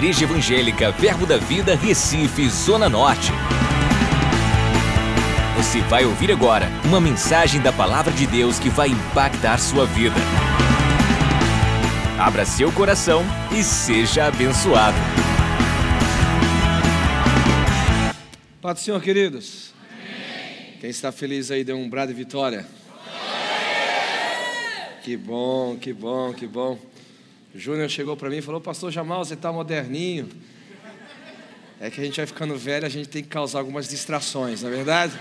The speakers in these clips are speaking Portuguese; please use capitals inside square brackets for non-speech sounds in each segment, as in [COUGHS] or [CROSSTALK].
Igreja Evangélica Verbo da Vida, Recife, Zona Norte. Você vai ouvir agora uma mensagem da Palavra de Deus que vai impactar sua vida. Abra seu coração e seja abençoado. Paz do Senhor, queridos. Amém. Quem está feliz aí deu um brado de vitória. Que bom, que bom, que bom. Júnior chegou para mim e falou: Pastor Jamal, você está moderninho. É que a gente vai ficando velho, a gente tem que causar algumas distrações, não é verdade?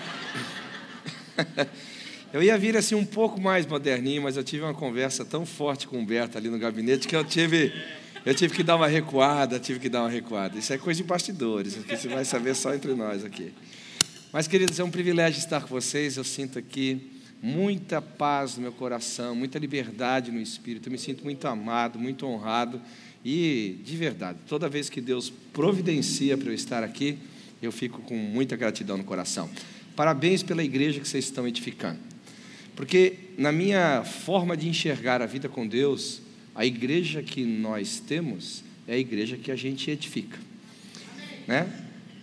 [LAUGHS] Eu ia vir assim um pouco mais moderninho, mas eu tive uma conversa tão forte com o Humberto ali no gabinete que eu tive, eu tive que dar uma recuada, tive que dar uma recuada. Isso é coisa de bastidores, que você vai saber só entre nós aqui. Mas, queridos, é um privilégio estar com vocês. Eu sinto aqui muita paz no meu coração, muita liberdade no espírito. Eu me sinto muito amado, muito honrado. E, de verdade, toda vez que Deus providencia para eu estar aqui, eu fico com muita gratidão no coração. Parabéns pela igreja que vocês estão edificando. Porque, na minha forma de enxergar a vida com Deus, a igreja que nós temos é a igreja que a gente edifica. Né?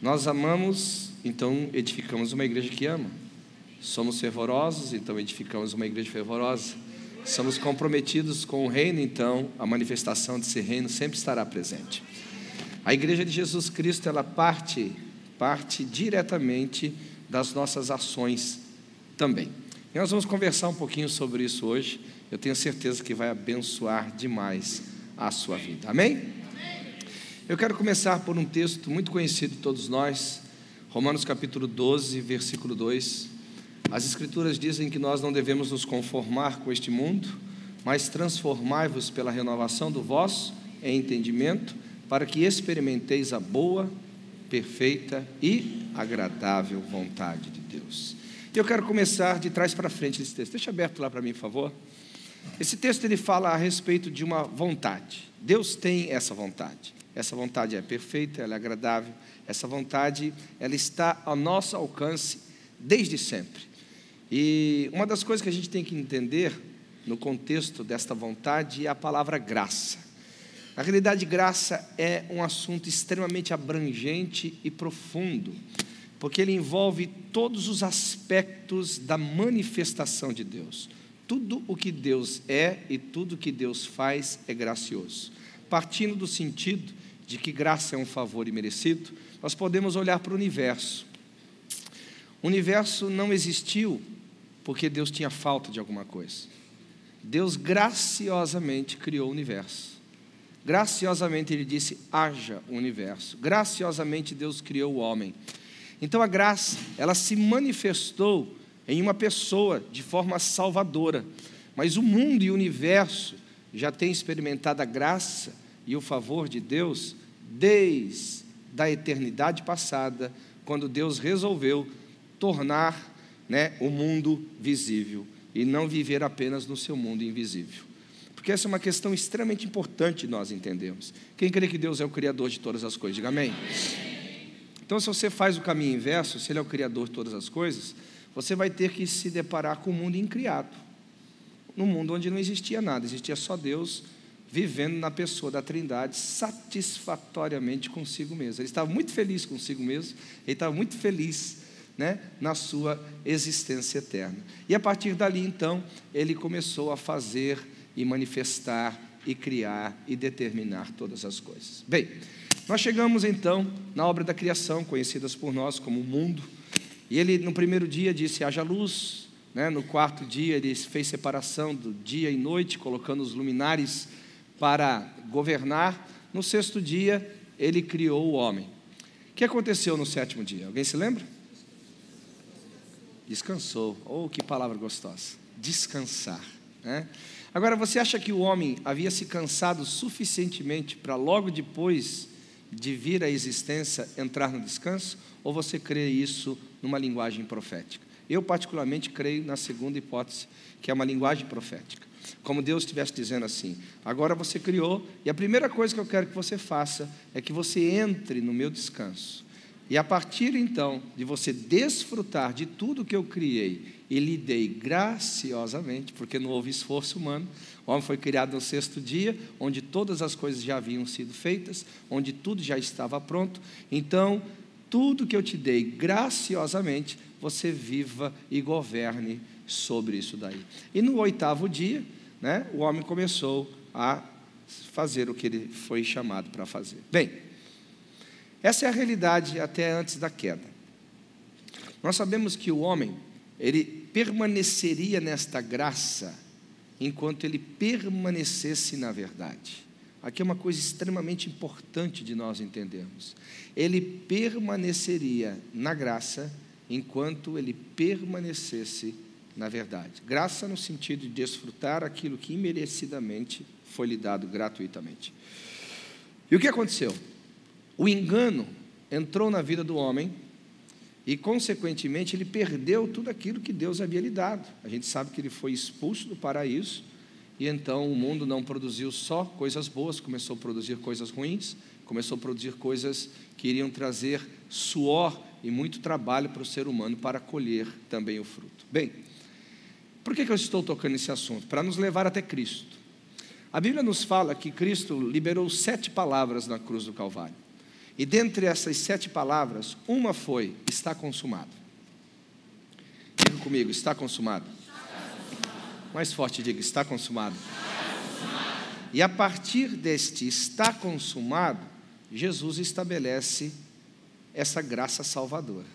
Nós amamos, então edificamos uma igreja que ama. Somos fervorosos, então edificamos uma igreja fervorosa. Somos comprometidos com o reino, então a manifestação desse reino sempre estará presente. A igreja de Jesus Cristo, ela parte parte diretamente das nossas ações também. E nós vamos conversar um pouquinho sobre isso hoje. Eu tenho certeza que vai abençoar demais a sua vida. Amém? Eu quero começar por um texto muito conhecido de todos nós, Romanos capítulo 12, versículo 2. As Escrituras dizem que nós não devemos nos conformar com este mundo, mas transformai-vos pela renovação do vosso entendimento, para que experimenteis a boa, perfeita e agradável vontade de Deus. Eu quero começar de trás para frente desse texto. Deixa aberto lá para mim, por favor. Esse texto ele fala a respeito de uma vontade. Deus tem essa vontade. Essa vontade é perfeita, ela é agradável. Essa vontade, ela está ao nosso alcance desde sempre. E uma das coisas que a gente tem que entender no contexto desta vontade é a palavra graça. Na realidade, graça é um assunto extremamente abrangente e profundo, porque ele envolve todos os aspectos da manifestação de Deus. Tudo o que Deus é e tudo o que Deus faz é gracioso. Partindo do sentido de que graça é um favor imerecido, nós podemos olhar para o universo. O universo não existiu porque Deus tinha falta de alguma coisa. Deus graciosamente criou o universo. Graciosamente ele disse: haja o universo. Graciosamente Deus criou o homem. Então a graça, ela se manifestou em uma pessoa de forma salvadora. Mas o mundo e o universo já têm experimentado a graça e o favor de Deus desde a eternidade passada, quando Deus resolveu tornar né, o mundo visível e não viver apenas no seu mundo invisível. Porque essa é uma questão extremamente importante nós entendemos. Quem crê que Deus é o Criador de todas as coisas, diga amém. Então, se você faz o caminho inverso, se Ele é o Criador de todas as coisas, você vai ter que se deparar com o mundo incriado. No mundo onde não existia nada, existia só Deus vivendo na pessoa da Trindade satisfatoriamente consigo mesmo. Ele estava muito feliz consigo mesmo, ele estava muito feliz né, na sua existência eterna. E a partir dali, então, ele começou a fazer e manifestar e criar e determinar todas as coisas. Bem, nós chegamos então na obra da criação, conhecidas por nós como o mundo. E ele, no primeiro dia, disse: haja luz. Né? No quarto dia, ele fez separação do dia e noite, colocando os luminares para governar. No sexto dia, ele criou o homem. O que aconteceu no sétimo dia? Alguém se lembra? Descansou. Oh, que palavra gostosa. Descansar. Né? Agora, você acha que o homem havia se cansado suficientemente para logo depois de vir à existência entrar no descanso? Ou você crê isso numa linguagem profética? Eu, particularmente, creio na segunda hipótese, que é uma linguagem profética. Como Deus estivesse dizendo assim: agora você criou, e a primeira coisa que eu quero que você faça é que você entre no meu descanso. E a partir então de você desfrutar de tudo que eu criei e lhe dei graciosamente, porque não houve esforço humano, o homem foi criado no sexto dia, onde todas as coisas já haviam sido feitas, onde tudo já estava pronto. Então, tudo que eu te dei graciosamente, você viva e governe sobre isso daí. E no oitavo dia, né, o homem começou a fazer o que ele foi chamado para fazer. Bem, essa é a realidade até antes da queda. Nós sabemos que o homem, ele permaneceria nesta graça enquanto ele permanecesse na verdade. Aqui é uma coisa extremamente importante de nós entendermos. Ele permaneceria na graça enquanto ele permanecesse na verdade. Graça no sentido de desfrutar aquilo que imerecidamente foi lhe dado gratuitamente. E o que aconteceu? O engano entrou na vida do homem e, consequentemente, ele perdeu tudo aquilo que Deus havia lhe dado. A gente sabe que ele foi expulso do paraíso e então o mundo não produziu só coisas boas, começou a produzir coisas ruins, começou a produzir coisas que iriam trazer suor e muito trabalho para o ser humano para colher também o fruto. Bem, por que, eu estou tocando nesse assunto? Para nos levar até Cristo. A Bíblia nos fala que Cristo liberou sete palavras na cruz do Calvário. E dentre essas sete palavras, uma foi: está consumado. Diga comigo, está consumado. Mais forte, diga: está consumado. E a partir deste está consumado, Jesus estabelece essa graça salvadora.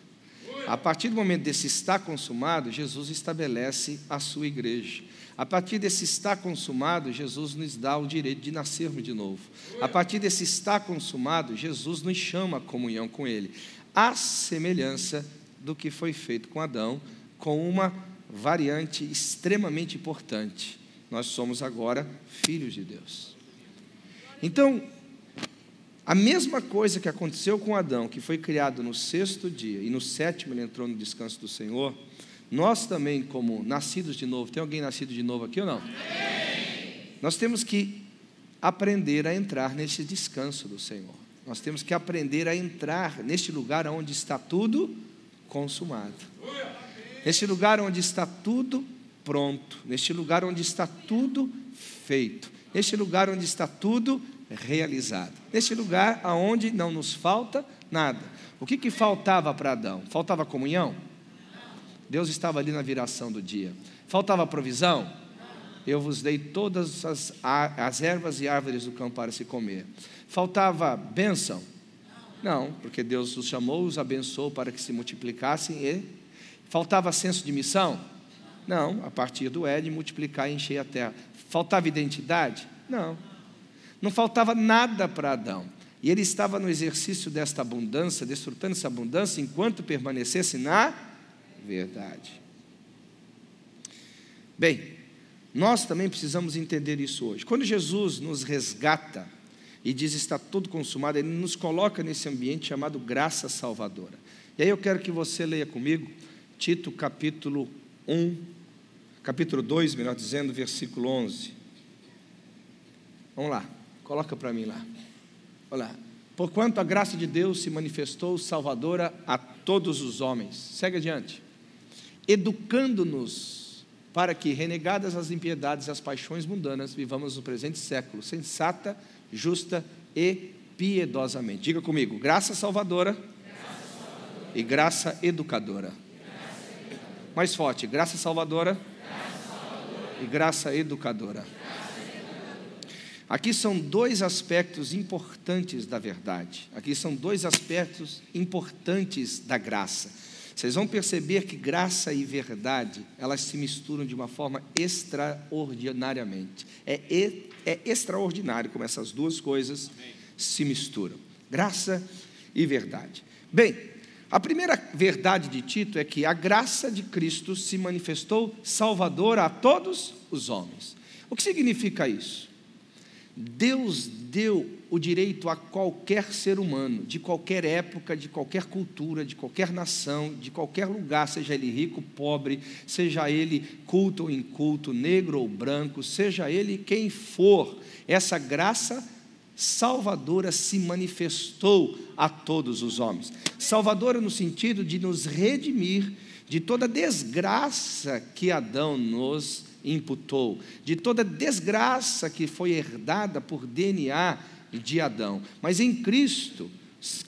A partir do momento desse está consumado, Jesus estabelece a sua igreja. A partir desse está consumado, Jesus nos dá o direito de nascermos de novo. A partir desse está consumado, Jesus nos chama a comunhão com Ele. A semelhança do que foi feito com Adão, com uma variante extremamente importante. Nós somos agora filhos de Deus. Então, a mesma coisa que aconteceu com Adão, que foi criado no sexto dia, e no sétimo ele entrou no descanso do Senhor, nós também, como nascidos de novo, tem alguém nascido de novo aqui ou não? Amém. Nós temos que aprender a entrar nesse descanso do Senhor. Nós temos que aprender a entrar neste lugar onde está tudo consumado. Neste lugar onde está tudo pronto. Neste lugar onde está tudo feito. Neste lugar onde está tudo realizado. Neste lugar aonde não nos falta nada. O que, que faltava para Adão? Faltava comunhão? Deus estava ali na viração do dia. Faltava provisão? Eu vos dei todas as, as ervas e árvores do campo para se comer. Faltava bênção? Não, porque Deus os chamou, os abençoou para que se multiplicassem e faltava senso de missão? Não, a partir do Éden, multiplicar e encher a terra. Faltava identidade? Não. Não faltava nada para Adão. E ele estava no exercício desta abundância, desfrutando essa abundância, enquanto permanecesse na verdade. Bem, nós também precisamos entender isso hoje. Quando Jesus nos resgata e diz está tudo consumado, ele nos coloca nesse ambiente chamado graça salvadora. E aí eu quero que você leia comigo Tito capítulo 1, capítulo 2, melhor dizendo, versículo 11. Vamos lá, coloca para mim lá. Olha lá. Porquanto a graça de Deus se manifestou salvadora a todos os homens. Segue adiante educando-nos para que, renegadas as impiedades e as paixões mundanas, vivamos no presente século sensata, justa e piedosamente. Diga comigo: graça salvadora, graça salvadora. e graça educadora. graça. Mais forte: graça salvadora, graça salvadora. e graça educadora. Aqui são dois aspectos importantes da verdade. Aqui são dois aspectos importantes da graça. Vocês vão perceber que graça e verdade, elas se misturam de uma forma extraordinariamente. É, é extraordinário como essas duas coisas se misturam. Graça e verdade. Bem, a primeira verdade de Tito é que a graça de Cristo se manifestou salvadora a todos os homens. O que significa isso? Deus deu o direito a qualquer ser humano, de qualquer época, de qualquer cultura, de qualquer nação, de qualquer lugar, seja ele rico, pobre, seja ele culto ou inculto, negro ou branco, seja ele quem for, essa graça salvadora se manifestou a todos os homens. Salvadora no sentido de nos redimir de toda desgraça que Adão nos imputou, de toda desgraça que foi herdada por DNA de Adão. Mas em Cristo,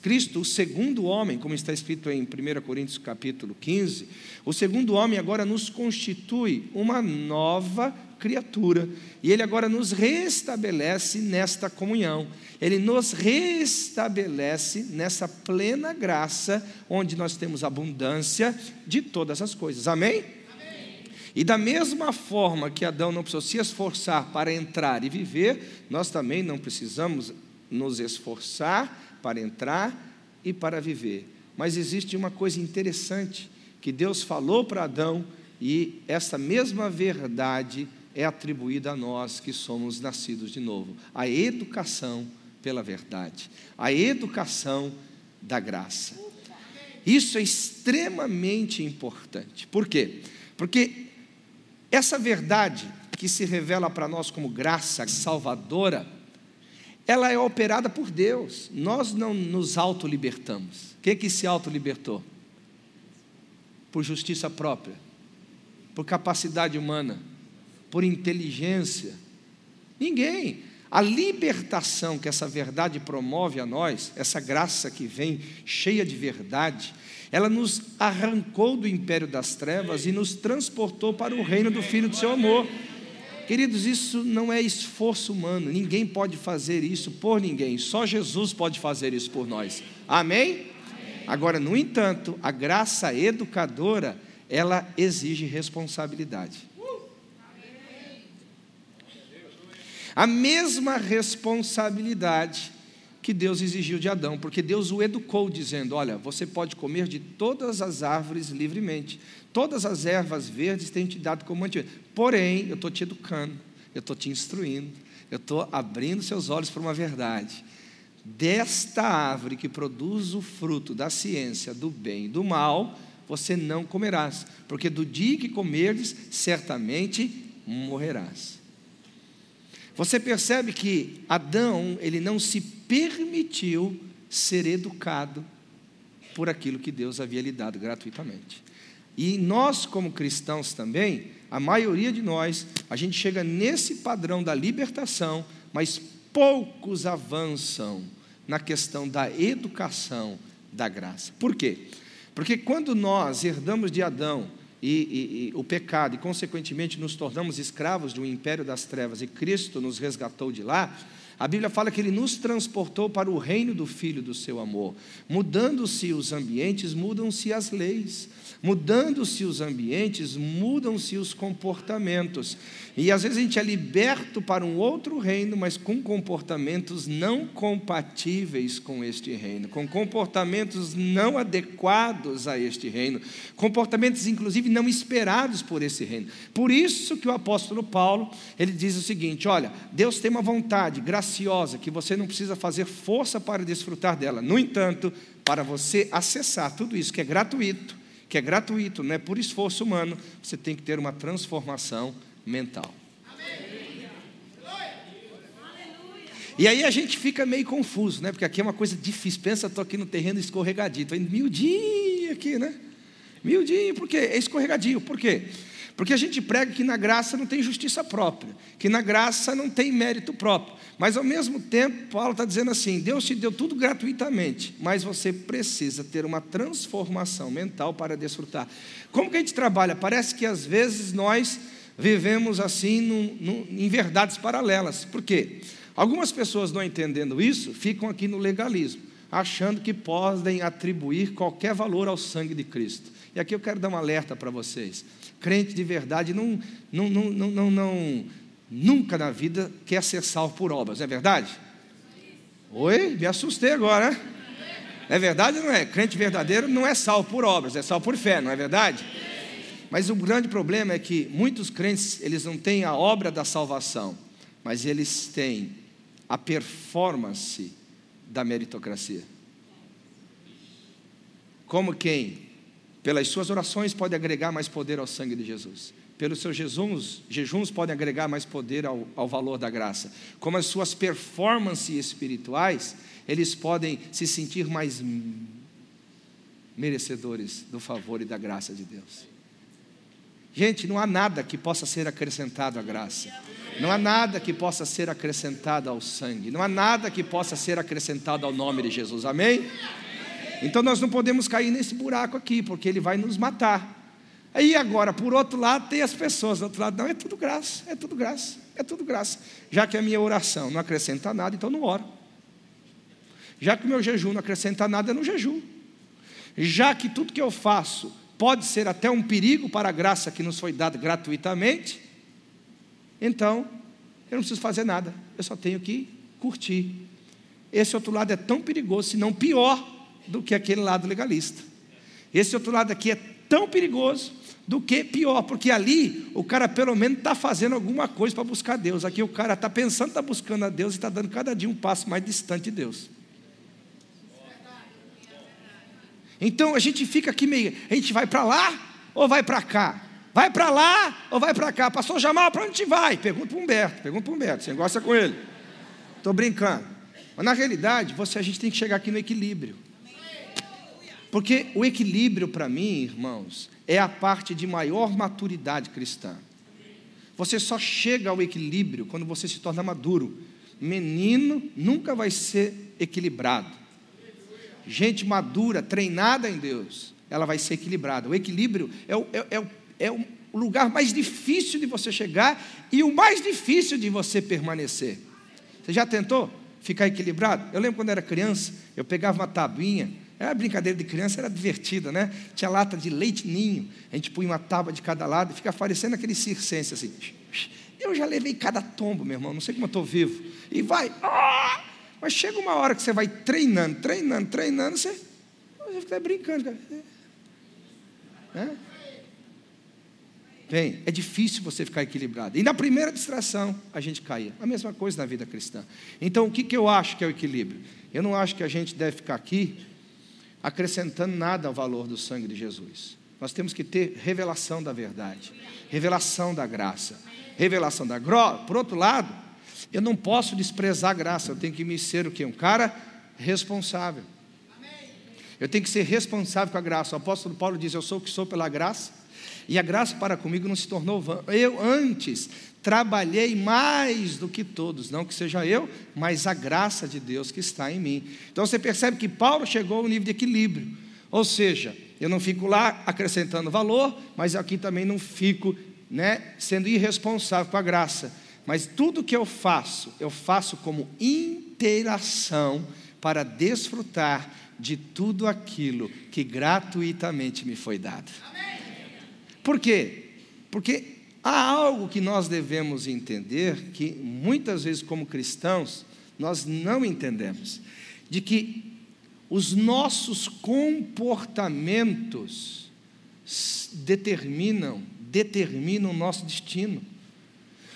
Cristo, o segundo homem, como está escrito em 1 Coríntios capítulo 15, o segundo homem agora nos constitui uma nova criatura. E ele agora nos restabelece nesta comunhão. Ele nos restabelece nessa plena graça, onde nós temos abundância de todas as coisas. Amém? E da mesma forma que Adão não precisou se esforçar para entrar e viver, nós também não precisamos nos esforçar para entrar e para viver. Mas existe uma coisa interessante que Deus falou para Adão e essa mesma verdade é atribuída a nós que somos nascidos de novo. A educação pela verdade, a educação da graça. Isso é extremamente importante. Por quê? Porque essa verdade que se revela para nós como graça salvadora, ela é operada por Deus. Nós não nos autolibertamos. O que que se autolibertou? Por justiça própria, por capacidade humana por inteligência. Ninguém. A libertação que essa verdade promove a nós, essa graça que vem cheia de verdade, ela nos arrancou do império das trevas e nos transportou para o reino do Filho do seu amor. Queridos, isso não é esforço humano, ninguém pode fazer isso por ninguém, só Jesus pode fazer isso por nós. Amém? Agora, no entanto, a graça educadora, ela exige responsabilidade. A mesma responsabilidade que Deus exigiu de Adão, porque Deus o educou dizendo: Olha, você pode comer de todas as árvores livremente, todas as ervas verdes têm te dado como mantimento. Porém, eu estou te educando, eu estou te instruindo, eu estou abrindo seus olhos para uma verdade. Desta árvore que produz o fruto da ciência do bem e do mal, você não comerás, porque do dia que comerdes, certamente morrerás. Você percebe que Adão, ele não se permitiu ser educado por aquilo que Deus havia lhe dado gratuitamente. E nós, como cristãos também, a maioria de nós, a gente chega nesse padrão da libertação, mas poucos avançam na questão da educação da graça. Por quê? Porque quando nós herdamos de Adão e, e, e, o pecado, e consequentemente nos tornamos escravos do império das trevas, e Cristo nos resgatou de lá, a Bíblia fala que ele nos transportou para o reino do Filho do seu amor. Mudando-se os ambientes, mudam-se as leis. Mudando-se os ambientes, mudam-se os comportamentos. E às vezes a gente é liberto para um outro reino, mas com comportamentos não compatíveis com este reino, com comportamentos não adequados a este reino, comportamentos inclusive não esperados por esse reino. Por isso que o apóstolo Paulo, ele diz o seguinte: olha, Deus tem uma vontade graciosa que você não precisa fazer força para desfrutar dela. No entanto, para você acessar tudo isso que é gratuito, que é gratuito, não é por esforço humano, você tem que ter uma transformação mental. E aí a gente fica meio confuso, né? Porque aqui é uma coisa difícil. Pensa, estou aqui no terreno escorregadio, estou indo miudinho aqui, né? Miudinho, por quê? É escorregadio, por quê? Porque a gente prega que na graça não tem justiça própria, que na graça não tem mérito próprio. Mas ao mesmo tempo, Paulo está dizendo assim: Deus te deu tudo gratuitamente, mas você precisa ter uma transformação mental para desfrutar. Como que a gente trabalha? Parece que às vezes nós vivemos assim num, num, em verdades paralelas. Por quê? Algumas pessoas não entendendo isso, ficam aqui no legalismo, achando que podem atribuir qualquer valor ao sangue de Cristo. E aqui eu quero dar um alerta para vocês crente de verdade não, não, não, não, não, nunca na vida quer ser salvo por obras, não é verdade? Oi? Me assustei agora? É verdade ou não é? Crente verdadeiro não é salvo por obras, é salvo por fé, não é verdade? Mas o grande problema é que muitos crentes, eles não têm a obra da salvação, mas eles têm a performance da meritocracia. Como quem pelas suas orações, pode agregar mais poder ao sangue de Jesus. pelos seus jejuns, jejuns podem agregar mais poder ao, ao valor da graça. Como as suas performances espirituais, eles podem se sentir mais merecedores do favor e da graça de Deus. Gente, não há nada que possa ser acrescentado à graça. Não há nada que possa ser acrescentado ao sangue. Não há nada que possa ser acrescentado ao nome de Jesus. Amém? Então nós não podemos cair nesse buraco aqui, porque ele vai nos matar. Aí agora, por outro lado, tem as pessoas, do outro lado, não, é tudo graça, é tudo graça, é tudo graça. Já que a minha oração não acrescenta nada, então não oro. Já que o meu jejum não acrescenta nada, eu não jejum. Já que tudo que eu faço pode ser até um perigo para a graça que nos foi dada gratuitamente, então eu não preciso fazer nada, eu só tenho que curtir. Esse outro lado é tão perigoso, se não pior, do que aquele lado legalista. Esse outro lado aqui é tão perigoso do que pior, porque ali o cara pelo menos está fazendo alguma coisa para buscar Deus. Aqui o cara está pensando, está buscando a Deus e está dando cada dia um passo mais distante de Deus. Então a gente fica aqui meio, a gente vai para lá ou vai para cá? Vai para lá ou vai para cá? Pastor Jamal, para onde a gente vai? Pergunta para o Humberto, pergunta para o Humberto, você gosta com ele. Estou brincando. Mas na realidade, você, a gente tem que chegar aqui no equilíbrio. Porque o equilíbrio para mim, irmãos, é a parte de maior maturidade cristã. Você só chega ao equilíbrio quando você se torna maduro. Menino nunca vai ser equilibrado. Gente madura, treinada em Deus, ela vai ser equilibrada. O equilíbrio é o, é, é, é o lugar mais difícil de você chegar e o mais difícil de você permanecer. Você já tentou ficar equilibrado? Eu lembro quando era criança, eu pegava uma tabuinha era brincadeira de criança, era divertida, né? Tinha lata de leite ninho, a gente punha uma tábua de cada lado e fica parecendo aquele circense assim. Eu já levei cada tombo, meu irmão, não sei como eu estou vivo. E vai, ah! mas chega uma hora que você vai treinando, treinando, treinando, você, você fica brincando. Cara. É? Bem, é difícil você ficar equilibrado. E na primeira distração, a gente caía. A mesma coisa na vida cristã. Então, o que, que eu acho que é o equilíbrio? Eu não acho que a gente deve ficar aqui acrescentando nada ao valor do sangue de Jesus. Nós temos que ter revelação da verdade, revelação da graça, revelação da graça. Por outro lado, eu não posso desprezar a graça, eu tenho que me ser o quê? Um cara responsável. Eu tenho que ser responsável com a graça. O apóstolo Paulo diz: Eu sou o que sou pela graça, e a graça para comigo não se tornou vã. Eu antes trabalhei mais do que todos, não que seja eu, mas a graça de Deus que está em mim. Então você percebe que Paulo chegou ao nível de equilíbrio, ou seja, eu não fico lá acrescentando valor, mas aqui também não fico né, sendo irresponsável com a graça. Mas tudo que eu faço, eu faço como interação para desfrutar de tudo aquilo que gratuitamente me foi dado. Por quê? Porque Há algo que nós devemos entender que muitas vezes, como cristãos, nós não entendemos: de que os nossos comportamentos determinam, determinam o nosso destino.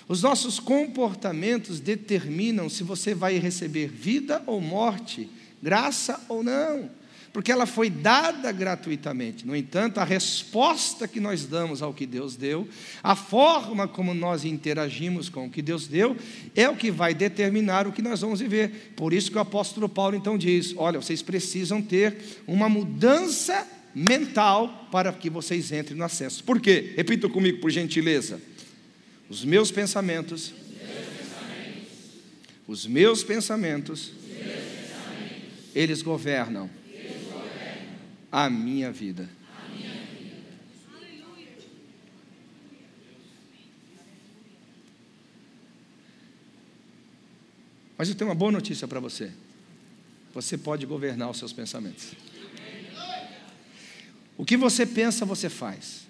Os nossos comportamentos determinam se você vai receber vida ou morte, graça ou não porque ela foi dada gratuitamente. No entanto, a resposta que nós damos ao que Deus deu, a forma como nós interagimos com o que Deus deu, é o que vai determinar o que nós vamos viver. Por isso que o apóstolo Paulo então diz: olha, vocês precisam ter uma mudança mental para que vocês entrem no acesso. Por quê? Repita comigo, por gentileza. Os meus pensamentos, os meus pensamentos, eles governam a minha vida. Mas eu tenho uma boa notícia para você. Você pode governar os seus pensamentos. O que você pensa, você faz.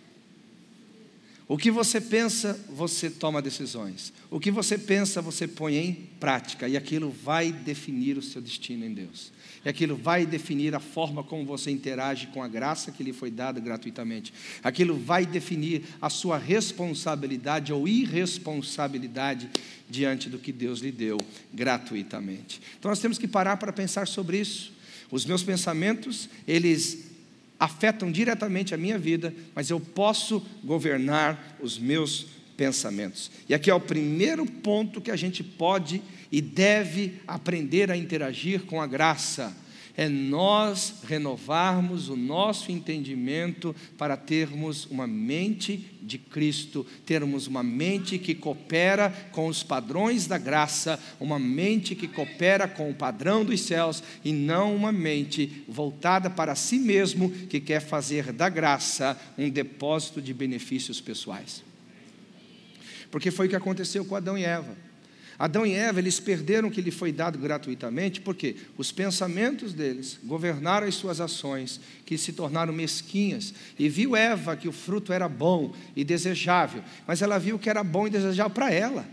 O que você pensa, você toma decisões. O que você pensa, você põe em prática. E aquilo vai definir o seu destino em Deus. E aquilo vai definir a forma como você interage com a graça que lhe foi dada gratuitamente. Aquilo vai definir a sua responsabilidade ou irresponsabilidade diante do que Deus lhe deu gratuitamente. Então nós temos que parar para pensar sobre isso. Os meus pensamentos, eles afetam diretamente a minha vida, mas eu posso governar os meus pensamentos. E aqui é o primeiro ponto que a gente pode e deve aprender a interagir com a graça é nós renovarmos o nosso entendimento para termos uma mente de Cristo, termos uma mente que coopera com os padrões da graça, uma mente que coopera com o padrão dos céus e não uma mente voltada para si mesmo que quer fazer da graça um depósito de benefícios pessoais. Porque foi o que aconteceu com Adão e Eva. Adão e Eva, eles perderam o que lhe foi dado gratuitamente, porque os pensamentos deles governaram as suas ações, que se tornaram mesquinhas. E viu Eva que o fruto era bom e desejável, mas ela viu que era bom e desejável para ela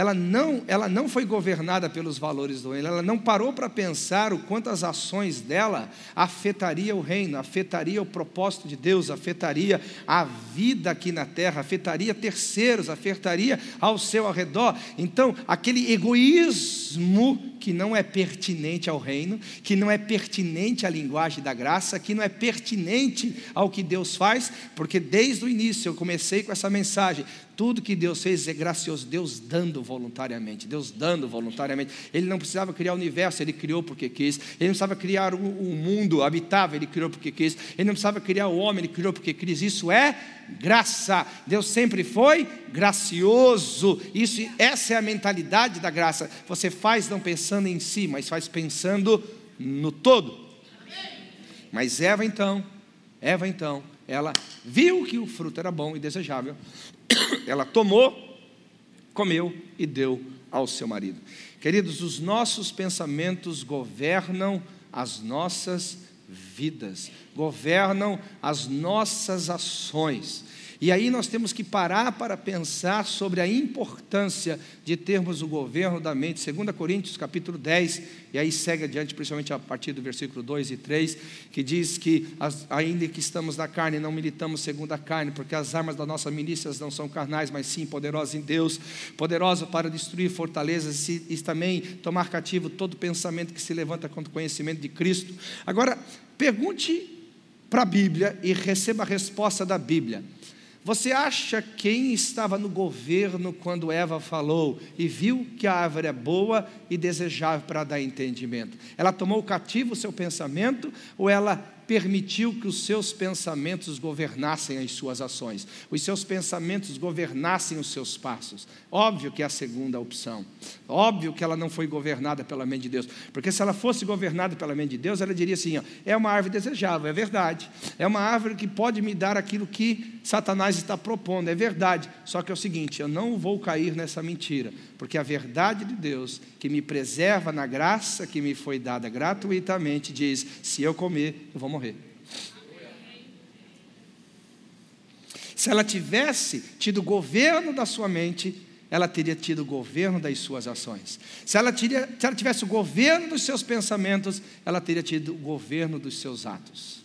ela não, ela não foi governada pelos valores do reino, ela não parou para pensar o quanto as ações dela afetaria o reino, afetaria o propósito de Deus, afetaria a vida aqui na terra, afetaria terceiros, afetaria ao seu arredor. Então, aquele egoísmo que não é pertinente ao reino, que não é pertinente à linguagem da graça, que não é pertinente ao que Deus faz, porque desde o início eu comecei com essa mensagem: tudo que Deus fez é gracioso, Deus dando voluntariamente, Deus dando voluntariamente. Ele não precisava criar o universo, ele criou porque quis. Ele não precisava criar o, o mundo habitável, ele criou porque quis. Ele não precisava criar o homem, ele criou porque quis. Isso é graça. Deus sempre foi gracioso. Isso, essa é a mentalidade da graça. Você faz não pensando em si, mas faz pensando no todo. Mas Eva então, Eva então, ela viu que o fruto era bom e desejável ela tomou, comeu e deu ao seu marido. Queridos, os nossos pensamentos governam as nossas vidas, governam as nossas ações. E aí nós temos que parar para pensar sobre a importância de termos o governo da mente. 2 Coríntios capítulo 10, e aí segue adiante, principalmente a partir do versículo 2 e 3, que diz que ainda que estamos na carne, não militamos segundo a carne, porque as armas das nossas milícias não são carnais, mas sim poderosas em Deus, poderosas para destruir fortalezas e, e também tomar cativo todo pensamento que se levanta contra o conhecimento de Cristo. Agora, pergunte para a Bíblia e receba a resposta da Bíblia. Você acha quem estava no governo quando Eva falou e viu que a árvore é boa e desejável para dar entendimento? Ela tomou cativo o seu pensamento ou ela permitiu que os seus pensamentos governassem as suas ações, os seus pensamentos governassem os seus passos. Óbvio que é a segunda opção. Óbvio que ela não foi governada pela mente de Deus, porque se ela fosse governada pela mente de Deus, ela diria assim: ó, é uma árvore desejável, é verdade. É uma árvore que pode me dar aquilo que Satanás está propondo, é verdade. Só que é o seguinte: eu não vou cair nessa mentira, porque a verdade de Deus, que me preserva na graça que me foi dada gratuitamente, diz: se eu comer, eu vou morrer. Se ela tivesse tido governo da sua mente, ela teria tido o governo das suas ações. Se ela, teria, se ela tivesse o governo dos seus pensamentos, ela teria tido o governo dos seus atos.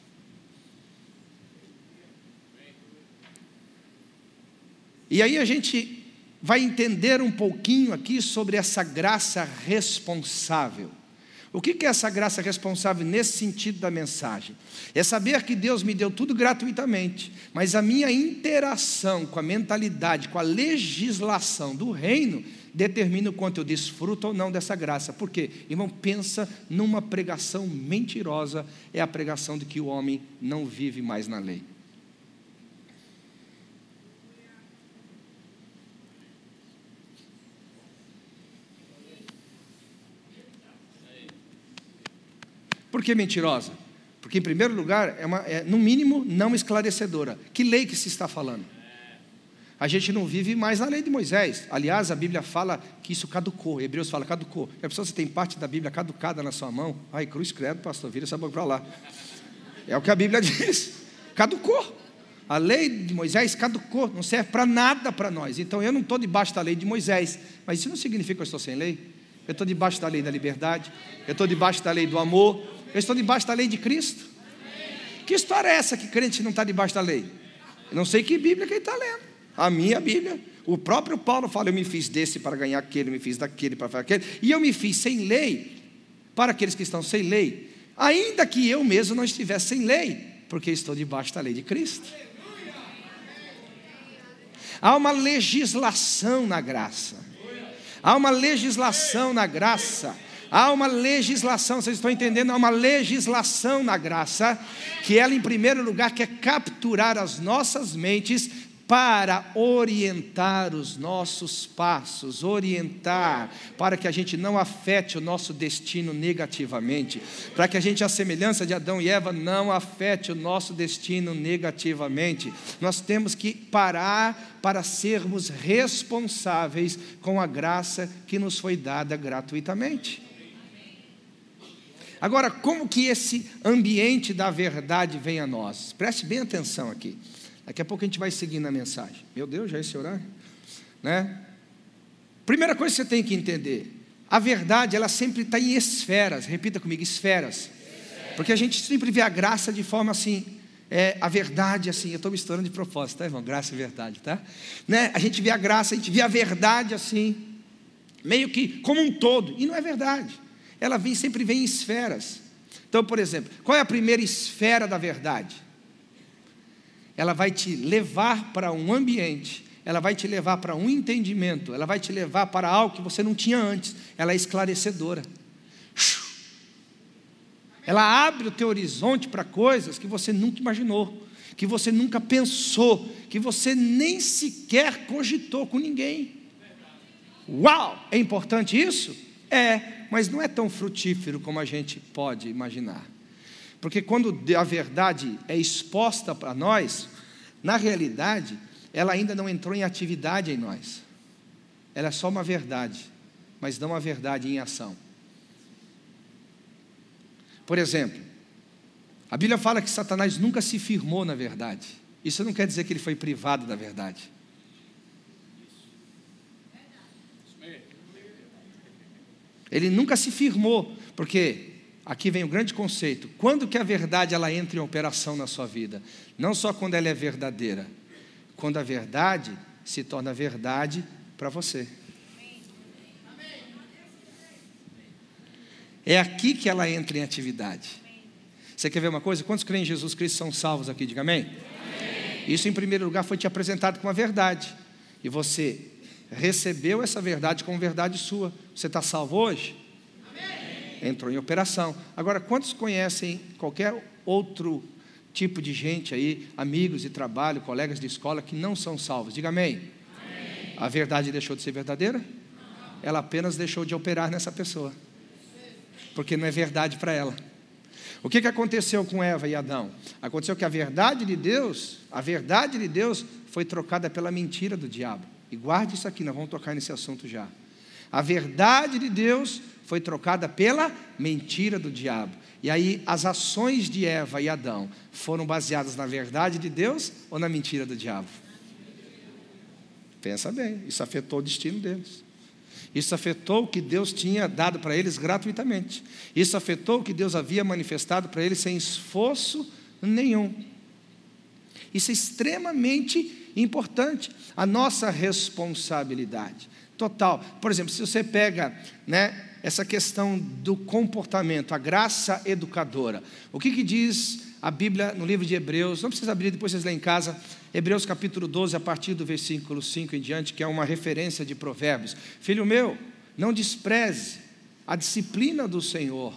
E aí a gente vai entender um pouquinho aqui sobre essa graça responsável. O que é essa graça responsável nesse sentido da mensagem? É saber que Deus me deu tudo gratuitamente, mas a minha interação com a mentalidade, com a legislação do reino, determina o quanto eu desfruto ou não dessa graça. Por quê? Irmão, pensa numa pregação mentirosa, é a pregação de que o homem não vive mais na lei. Por que mentirosa? Porque, em primeiro lugar, é, uma, é no mínimo não esclarecedora. Que lei que se está falando? A gente não vive mais na lei de Moisés. Aliás, a Bíblia fala que isso caducou. Hebreus fala caducou. É pessoa você tem parte da Bíblia caducada na sua mão. Ai, cruz credo, pastor, vira essa boca para lá. É o que a Bíblia [LAUGHS] diz. Caducou. A lei de Moisés caducou, não serve para nada para nós. Então eu não estou debaixo da lei de Moisés. Mas isso não significa que eu estou sem lei. Eu estou debaixo da lei da liberdade. Eu estou debaixo da lei do amor. Eu estou debaixo da lei de Cristo. Que história é essa que crente não está debaixo da lei? Eu não sei que Bíblia que ele está lendo. A minha Bíblia. O próprio Paulo fala: Eu me fiz desse para ganhar aquele, me fiz daquele para fazer aquele. E eu me fiz sem lei para aqueles que estão sem lei. Ainda que eu mesmo não estivesse sem lei. Porque estou debaixo da lei de Cristo. Há uma legislação na graça. Há uma legislação na graça. Há uma legislação, vocês estão entendendo? Há uma legislação na graça, que ela, em primeiro lugar, quer capturar as nossas mentes para orientar os nossos passos, orientar para que a gente não afete o nosso destino negativamente, para que a gente, a semelhança de Adão e Eva, não afete o nosso destino negativamente. Nós temos que parar para sermos responsáveis com a graça que nos foi dada gratuitamente. Agora, como que esse ambiente da verdade vem a nós? Preste bem atenção aqui. Daqui a pouco a gente vai seguir na mensagem. Meu Deus, já é esse horário? Né? Primeira coisa que você tem que entender: a verdade, ela sempre está em esferas. Repita comigo: esferas. Porque a gente sempre vê a graça de forma assim, é, a verdade assim, eu estou me estourando de propósito, tá, irmão? Graça e verdade, tá? Né? A gente vê a graça, a gente vê a verdade assim, meio que como um todo, e não é verdade. Ela vem, sempre vem em esferas. Então, por exemplo, qual é a primeira esfera da verdade? ela vai te levar para um ambiente, ela vai te levar para um entendimento, ela vai te levar para algo que você não tinha antes. Ela é esclarecedora. Ela abre o teu horizonte para coisas que você nunca imaginou, que você nunca pensou, que você nem sequer cogitou com ninguém. Uau! É importante isso? É, mas não é tão frutífero como a gente pode imaginar. Porque quando a verdade é exposta para nós, na realidade, ela ainda não entrou em atividade em nós. Ela é só uma verdade, mas não uma verdade em ação. Por exemplo, a Bíblia fala que Satanás nunca se firmou na verdade. Isso não quer dizer que ele foi privado da verdade. Ele nunca se firmou, porque aqui vem o grande conceito. Quando que a verdade ela entra em operação na sua vida? Não só quando ela é verdadeira, quando a verdade se torna verdade para você. É aqui que ela entra em atividade. Você quer ver uma coisa? Quantos creem em Jesus Cristo são salvos aqui? Diga amém. amém. Isso, em primeiro lugar, foi te apresentado como uma verdade. E você recebeu essa verdade como verdade sua. Você está salvo hoje? entrou em operação. Agora, quantos conhecem qualquer outro tipo de gente aí, amigos de trabalho, colegas de escola, que não são salvos? Diga amém. amém. A verdade deixou de ser verdadeira? Não. Ela apenas deixou de operar nessa pessoa, porque não é verdade para ela. O que, que aconteceu com Eva e Adão? Aconteceu que a verdade de Deus, a verdade de Deus foi trocada pela mentira do diabo. E guarde isso aqui, nós vamos tocar nesse assunto já. A verdade de Deus foi trocada pela mentira do diabo. E aí as ações de Eva e Adão foram baseadas na verdade de Deus ou na mentira do diabo? Pensa bem, isso afetou o destino deles. Isso afetou o que Deus tinha dado para eles gratuitamente. Isso afetou o que Deus havia manifestado para eles sem esforço nenhum. Isso é extremamente importante, a nossa responsabilidade total. Por exemplo, se você pega né, essa questão do comportamento, a graça educadora. O que, que diz a Bíblia no livro de Hebreus? Não precisa abrir, depois vocês lêem em casa. Hebreus capítulo 12, a partir do versículo 5 em diante, que é uma referência de Provérbios. Filho meu, não despreze a disciplina do Senhor,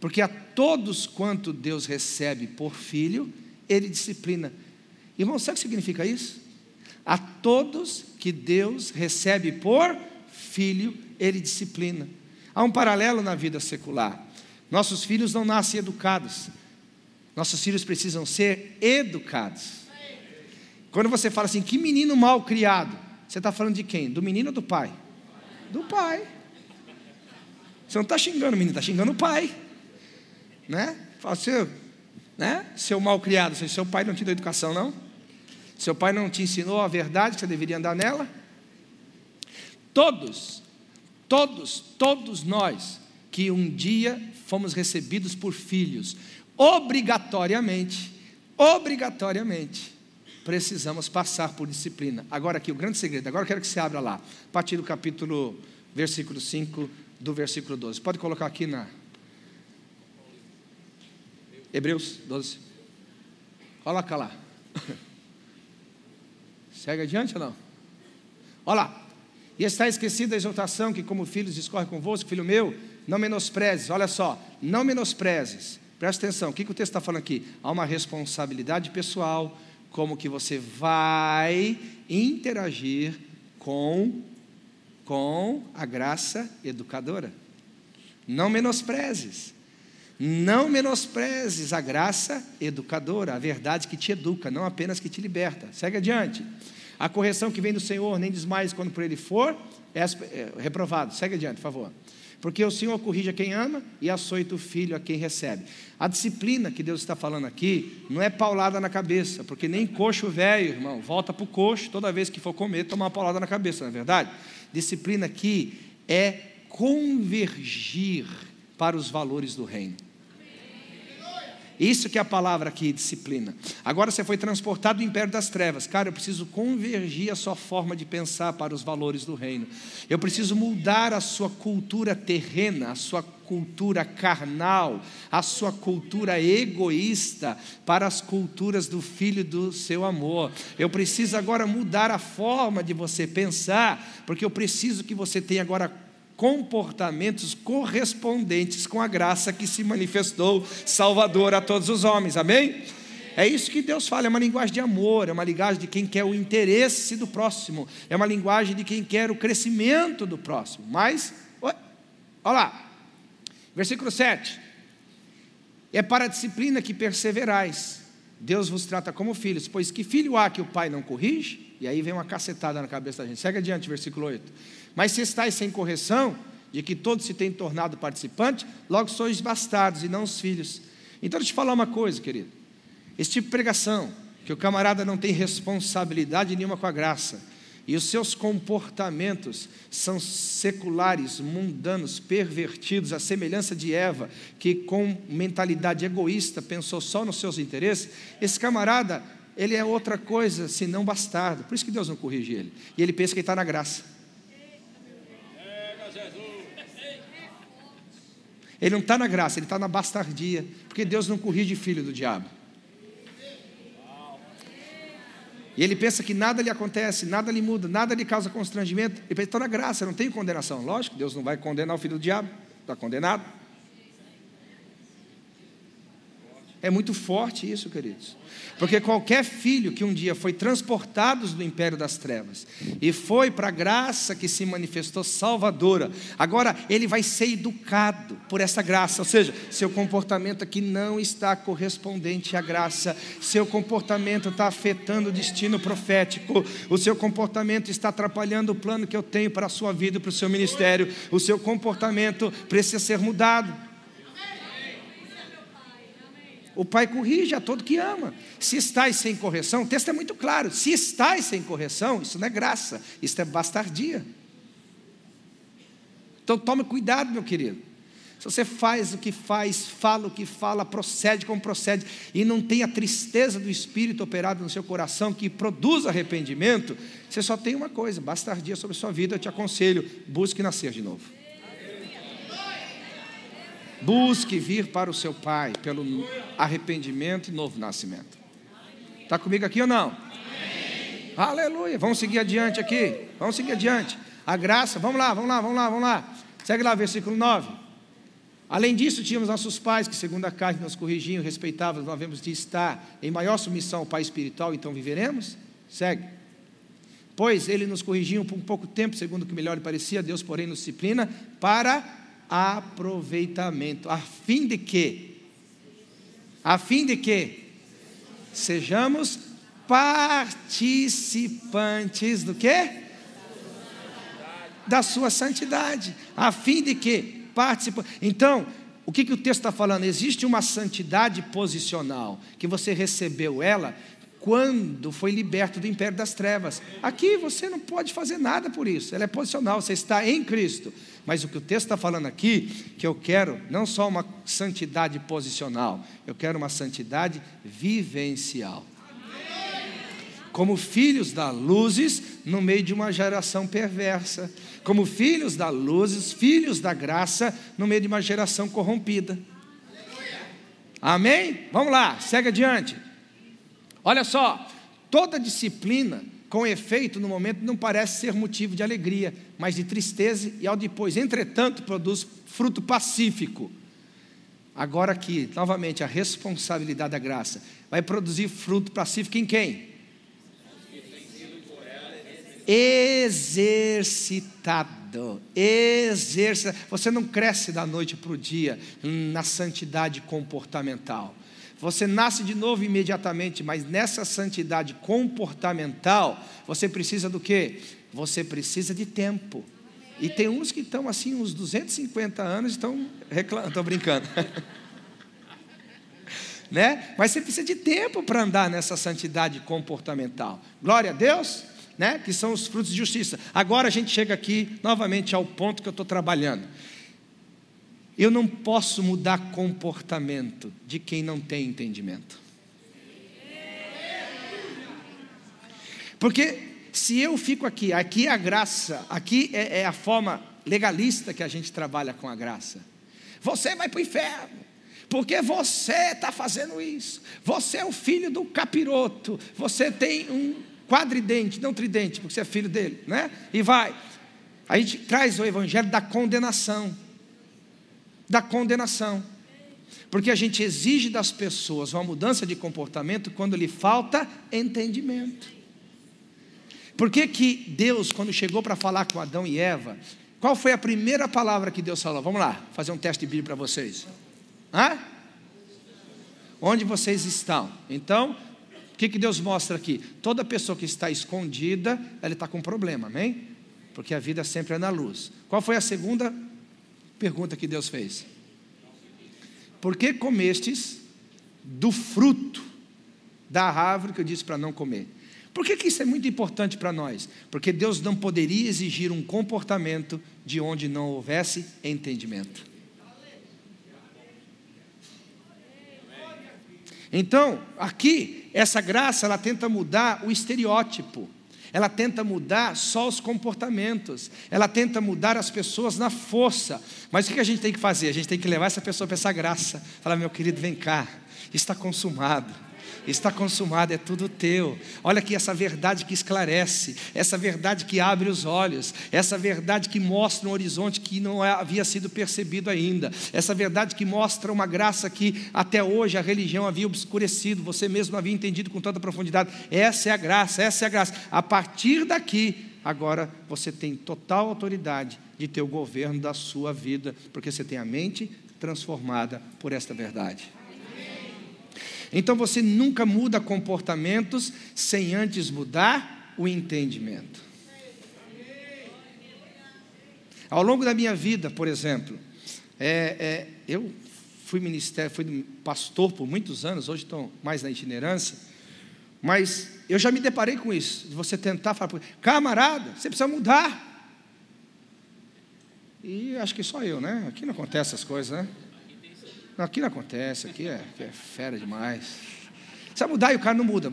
porque a todos quanto Deus recebe por filho, Ele disciplina. Irmão, sabe o que significa isso? A todos que Deus recebe por filho, ele disciplina. Há um paralelo na vida secular. Nossos filhos não nascem educados. Nossos filhos precisam ser educados. Quando você fala assim, que menino mal criado, você está falando de quem? Do menino ou do pai? Do pai. Você não está xingando o menino, está xingando o pai. Né? Fala, seu, né? seu mal criado, seu pai não te deu educação, não? Seu pai não te ensinou a verdade que você deveria andar nela? Todos Todos, todos nós que um dia fomos recebidos por filhos, obrigatoriamente, obrigatoriamente, precisamos passar por disciplina. Agora aqui o grande segredo, agora quero que você abra lá, a partir do capítulo, versículo 5, do versículo 12. Pode colocar aqui na Hebreus 12. Coloca lá. [LAUGHS] Segue adiante ou não? Olha lá. E está esquecida a exortação que, como filhos, discorre convosco, filho meu, não menosprezes. Olha só, não menosprezes. Presta atenção, o que, que o texto está falando aqui? Há uma responsabilidade pessoal, como que você vai interagir com, com a graça educadora. Não menosprezes. Não menosprezes a graça educadora, a verdade que te educa, não apenas que te liberta. Segue adiante. A correção que vem do Senhor, nem desmais quando por ele for, é, é reprovado. Segue adiante, por favor. Porque o Senhor corrige a quem ama e açoita o filho a quem recebe. A disciplina que Deus está falando aqui não é paulada na cabeça, porque nem coxo velho, irmão, volta para o coxo toda vez que for comer, tomar uma paulada na cabeça, não é verdade? Disciplina aqui é convergir para os valores do reino. Isso que é a palavra aqui, disciplina. Agora você foi transportado do império das trevas. Cara, eu preciso convergir a sua forma de pensar para os valores do reino. Eu preciso mudar a sua cultura terrena, a sua cultura carnal, a sua cultura egoísta para as culturas do filho do seu amor. Eu preciso agora mudar a forma de você pensar, porque eu preciso que você tenha agora comportamentos correspondentes com a graça que se manifestou salvador a todos os homens. Amém? É isso que Deus fala, é uma linguagem de amor, é uma linguagem de quem quer o interesse do próximo, é uma linguagem de quem quer o crescimento do próximo. Mas, olha lá, versículo 7. É para a disciplina que perseverais. Deus vos trata como filhos, pois que filho há que o pai não corrige? E aí vem uma cacetada na cabeça da gente. Segue adiante, versículo 8. Mas se estáis sem correção, de que todos se têm tornado participantes, logo sois bastardos e não os filhos. Então, deixa eu te falar uma coisa, querido. Esse tipo de pregação, que o camarada não tem responsabilidade nenhuma com a graça, e os seus comportamentos são seculares, mundanos, pervertidos, à semelhança de Eva, que com mentalidade egoísta pensou só nos seus interesses, esse camarada, ele é outra coisa senão bastardo. Por isso que Deus não corrige ele. E ele pensa que ele está na graça. Ele não está na graça, ele está na bastardia, porque Deus não corrige filho do diabo. E ele pensa que nada lhe acontece, nada lhe muda, nada lhe causa constrangimento. Ele pensa, estou na graça, não tem condenação. Lógico, Deus não vai condenar o filho do diabo, está condenado. É muito forte isso, queridos. Porque qualquer filho que um dia foi transportado do império das trevas e foi para a graça que se manifestou salvadora, agora ele vai ser educado por essa graça. Ou seja, seu comportamento aqui não está correspondente à graça, seu comportamento está afetando o destino profético, o seu comportamento está atrapalhando o plano que eu tenho para a sua vida e para o seu ministério, o seu comportamento precisa ser mudado. O pai corrige a todo que ama. Se estáis sem correção, o texto é muito claro. Se estáis sem correção, isso não é graça, isso é bastardia. Então tome cuidado, meu querido. Se você faz o que faz, fala o que fala, procede como procede, e não tem a tristeza do Espírito operado no seu coração que produz arrependimento, você só tem uma coisa: bastardia sobre a sua vida. Eu te aconselho, busque nascer de novo. Busque vir para o seu Pai pelo arrependimento e novo nascimento. Está comigo aqui ou não? Amém. Aleluia. Vamos seguir adiante aqui. Vamos seguir adiante. A graça, vamos lá, vamos lá, vamos lá, vamos lá. Segue lá, versículo 9. Além disso, tínhamos nossos pais que, segundo a carne, nos corrigiam, respeitavam, nós havemos de estar em maior submissão ao Pai espiritual, então viveremos? Segue. Pois ele nos corrigiam por um pouco tempo, segundo o que melhor lhe parecia, Deus, porém, nos disciplina para aproveitamento, a fim de que, a fim de que sejamos participantes do que? Da sua santidade, a fim de que participa. Então, o que, que o texto está falando? Existe uma santidade posicional que você recebeu ela quando foi liberto do império das trevas. Aqui você não pode fazer nada por isso, ela é posicional, você está em Cristo. Mas o que o texto está falando aqui, que eu quero não só uma santidade posicional, eu quero uma santidade vivencial. Como filhos da luzes no meio de uma geração perversa, como filhos da luzes, filhos da graça no meio de uma geração corrompida. Amém? Vamos lá, segue adiante. Olha só, toda disciplina com efeito no momento não parece ser motivo de alegria, mas de tristeza e ao depois, entretanto, produz fruto pacífico. Agora aqui, novamente, a responsabilidade da graça vai produzir fruto pacífico em quem? Exercitado, exercitado. Você não cresce da noite para o dia na santidade comportamental. Você nasce de novo imediatamente, mas nessa santidade comportamental, você precisa do quê? Você precisa de tempo. E tem uns que estão assim, uns 250 anos, estão reclamando, estão brincando. [LAUGHS] né? Mas você precisa de tempo para andar nessa santidade comportamental. Glória a Deus, né? Que são os frutos de justiça. Agora a gente chega aqui novamente ao ponto que eu estou trabalhando. Eu não posso mudar comportamento de quem não tem entendimento. Porque se eu fico aqui, aqui é a graça, aqui é, é a forma legalista que a gente trabalha com a graça. Você vai para o inferno, porque você está fazendo isso. Você é o filho do capiroto, você tem um quadridente, não tridente, porque você é filho dele, né? E vai. A gente traz o evangelho da condenação da condenação. Porque a gente exige das pessoas uma mudança de comportamento quando lhe falta entendimento. Por que, que Deus, quando chegou para falar com Adão e Eva, qual foi a primeira palavra que Deus falou? Vamos lá, fazer um teste de para vocês. Hã? Onde vocês estão? Então, o que, que Deus mostra aqui? Toda pessoa que está escondida, ela está com problema, amém? Porque a vida sempre é na luz. Qual foi a segunda pergunta que Deus fez: Por que comestes do fruto da árvore que eu disse para não comer? Por que, que isso é muito importante para nós? Porque Deus não poderia exigir um comportamento de onde não houvesse entendimento. Então, aqui, essa graça, ela tenta mudar o estereótipo ela tenta mudar só os comportamentos, ela tenta mudar as pessoas na força. Mas o que a gente tem que fazer? A gente tem que levar essa pessoa para essa graça. Falar, meu querido, vem cá, está consumado está consumado, é tudo teu. Olha aqui essa verdade que esclarece, essa verdade que abre os olhos, essa verdade que mostra um horizonte que não é, havia sido percebido ainda, essa verdade que mostra uma graça que até hoje a religião havia obscurecido, você mesmo não havia entendido com tanta profundidade. Essa é a graça, essa é a graça. A partir daqui, agora você tem total autoridade de ter o governo da sua vida, porque você tem a mente transformada por esta verdade. Então você nunca muda comportamentos sem antes mudar o entendimento. Ao longo da minha vida, por exemplo, é, é, eu fui ministério, fui pastor por muitos anos, hoje estou mais na itinerância, mas eu já me deparei com isso, de você tentar falar, camarada, você precisa mudar. E acho que só eu, né? Aqui não acontece essas coisas, né? Não acontece, aqui é, aqui é fera demais. Precisa mudar e o cara não muda.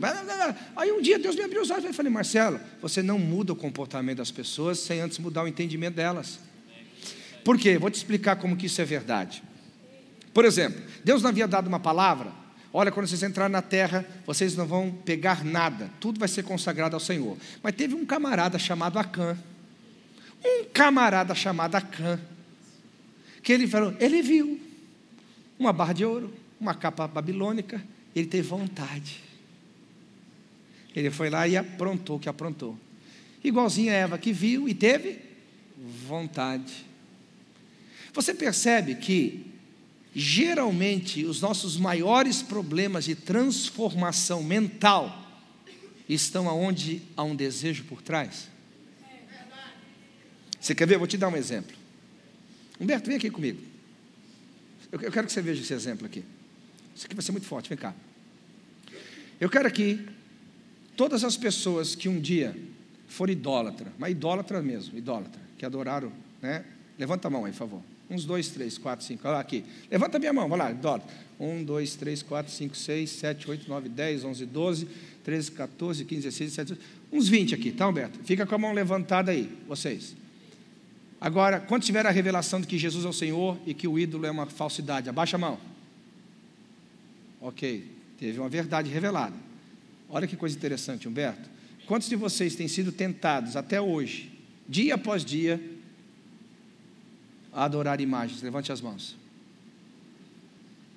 Aí um dia Deus me abriu os olhos e falei, Marcelo, você não muda o comportamento das pessoas sem antes mudar o entendimento delas. Por quê? Vou te explicar como que isso é verdade. Por exemplo, Deus não havia dado uma palavra. Olha, quando vocês entrarem na terra, vocês não vão pegar nada, tudo vai ser consagrado ao Senhor. Mas teve um camarada chamado Acã, um camarada chamado Acã, que ele falou, ele viu, uma barra de ouro, uma capa babilônica, ele teve vontade. Ele foi lá e aprontou o que aprontou. Igualzinho a Eva que viu e teve vontade. Você percebe que geralmente os nossos maiores problemas de transformação mental estão aonde há um desejo por trás? Você quer ver? Vou te dar um exemplo. Humberto, vem aqui comigo. Eu, eu quero que você veja esse exemplo aqui. Isso aqui vai ser muito forte, vem cá. Eu quero aqui todas as pessoas que um dia foram idólatra, mas idólatra mesmo, idólatra, que adoraram, né? Levanta a mão aí, por favor. Uns dois, três, quatro, cinco. Olha lá aqui. Levanta a minha mão, vai lá, idólatra. Um, dois, três, quatro, cinco, seis, sete, oito, nove, dez, onze, doze, treze, 14, 15, 16, 17, uns 20 aqui, tá, Humberto? Fica com a mão levantada aí, vocês. Agora, quando tiver a revelação de que Jesus é o Senhor e que o ídolo é uma falsidade, abaixa a mão. Ok, teve uma verdade revelada. Olha que coisa interessante, Humberto. Quantos de vocês têm sido tentados até hoje, dia após dia, a adorar imagens? Levante as mãos.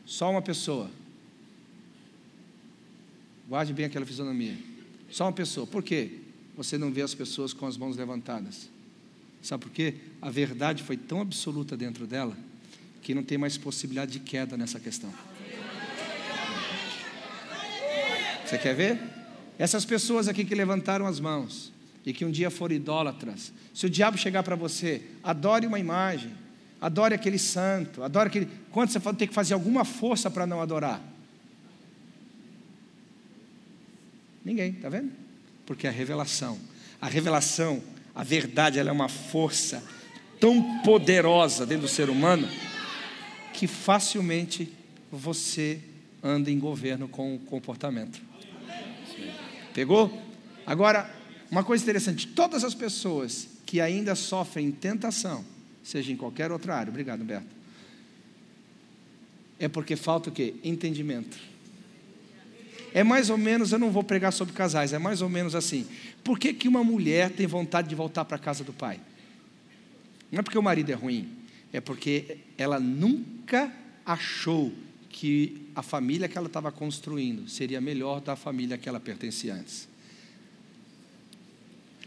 Só uma pessoa. Guarde bem aquela fisionomia. Só uma pessoa. Por quê? Você não vê as pessoas com as mãos levantadas. Sabe por quê? A verdade foi tão absoluta dentro dela que não tem mais possibilidade de queda nessa questão. Você quer ver? Essas pessoas aqui que levantaram as mãos e que um dia foram idólatras, se o diabo chegar para você, adore uma imagem, adore aquele santo, adore aquele. Quando você tem que fazer alguma força para não adorar? Ninguém, está vendo? Porque a revelação, a revelação a verdade ela é uma força tão poderosa dentro do ser humano que facilmente você anda em governo com o comportamento. Pegou? Agora, uma coisa interessante: todas as pessoas que ainda sofrem tentação, seja em qualquer outra área, obrigado, Beto, é porque falta o quê? Entendimento. É mais ou menos, eu não vou pregar sobre casais, é mais ou menos assim. Por que, que uma mulher tem vontade de voltar para a casa do pai? Não é porque o marido é ruim, é porque ela nunca achou que a família que ela estava construindo seria melhor da família que ela pertencia antes.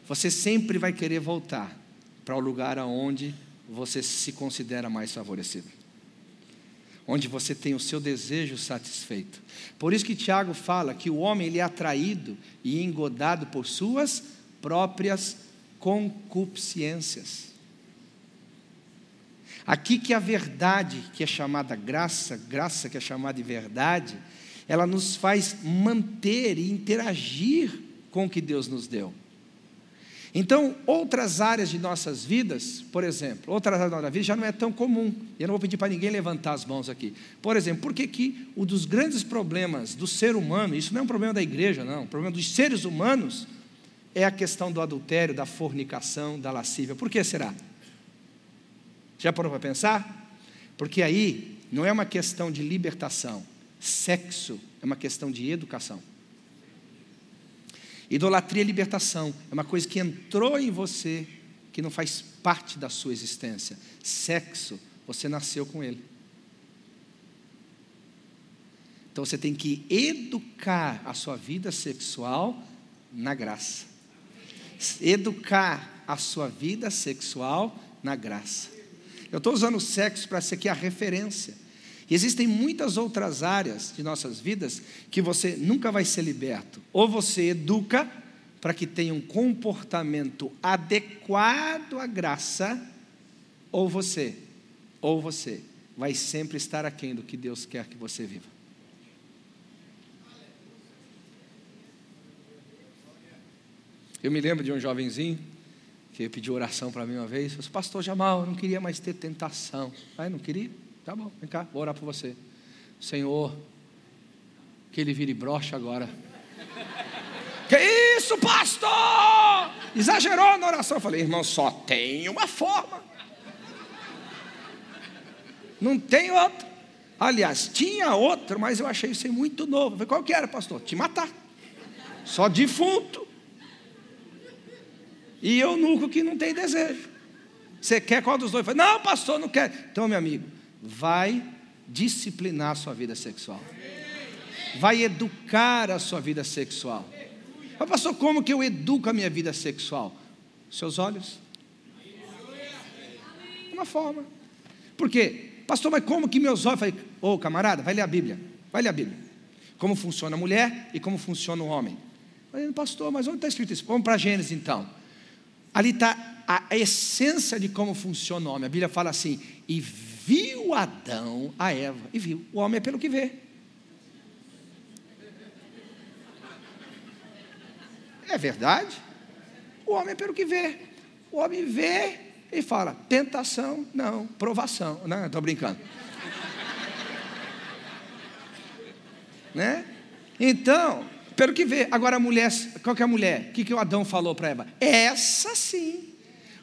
Você sempre vai querer voltar para o lugar aonde você se considera mais favorecido onde você tem o seu desejo satisfeito. Por isso que Tiago fala que o homem ele é atraído e engodado por suas próprias concupiscências. Aqui que a verdade, que é chamada graça, graça que é chamada de verdade, ela nos faz manter e interagir com o que Deus nos deu. Então, outras áreas de nossas vidas, por exemplo, outras áreas da nossa vida já não é tão comum. Eu não vou pedir para ninguém levantar as mãos aqui. Por exemplo, por que, que um dos grandes problemas do ser humano, isso não é um problema da igreja, não, o problema dos seres humanos é a questão do adultério, da fornicação, da lascívia. Por que será? Já parou para pensar? Porque aí não é uma questão de libertação. Sexo é uma questão de educação. Idolatria é libertação, é uma coisa que entrou em você, que não faz parte da sua existência. Sexo, você nasceu com ele. Então você tem que educar a sua vida sexual na graça. Educar a sua vida sexual na graça. Eu estou usando o sexo para ser aqui a referência. E existem muitas outras áreas de nossas vidas que você nunca vai ser liberto. Ou você educa para que tenha um comportamento adequado à graça, ou você, ou você vai sempre estar aquém do que Deus quer que você viva. Eu me lembro de um jovenzinho que pediu oração para mim uma vez. Eu disse, pastor Jamal, eu não queria mais ter tentação. Aí não queria? Tá bom, vem cá, vou orar por você. Senhor, que ele vire brocha agora. Que isso, pastor? Exagerou na oração. Eu falei, irmão, só tem uma forma. Não tem outra. Aliás, tinha outra, mas eu achei isso muito novo. Eu falei, qual que era, pastor? Te matar. Só defunto. E eu nunca que não tem desejo. Você quer qual dos dois? Eu falei, não, pastor, não quer. Então, meu amigo, vai disciplinar a sua vida sexual. Vai educar a sua vida sexual. Mas, pastor, como que eu educo a minha vida sexual? Seus olhos. Uma forma. Por quê? Pastor, mas como que meus olhos? Falei, ô oh, camarada, vai ler a Bíblia. Vai ler a Bíblia. Como funciona a mulher e como funciona o homem. Falei, pastor, mas onde está escrito isso? Vamos para Gênesis então. Ali está a essência de como funciona o homem. A Bíblia fala assim: e viu Adão a Eva, e viu. O homem é pelo que vê. É verdade? O homem é pelo que vê. O homem vê e fala: tentação, não, provação. Não, estou brincando. né? Então, pelo que vê. Agora a mulher, qual que é a mulher? O que, que o Adão falou para Eva? Essa sim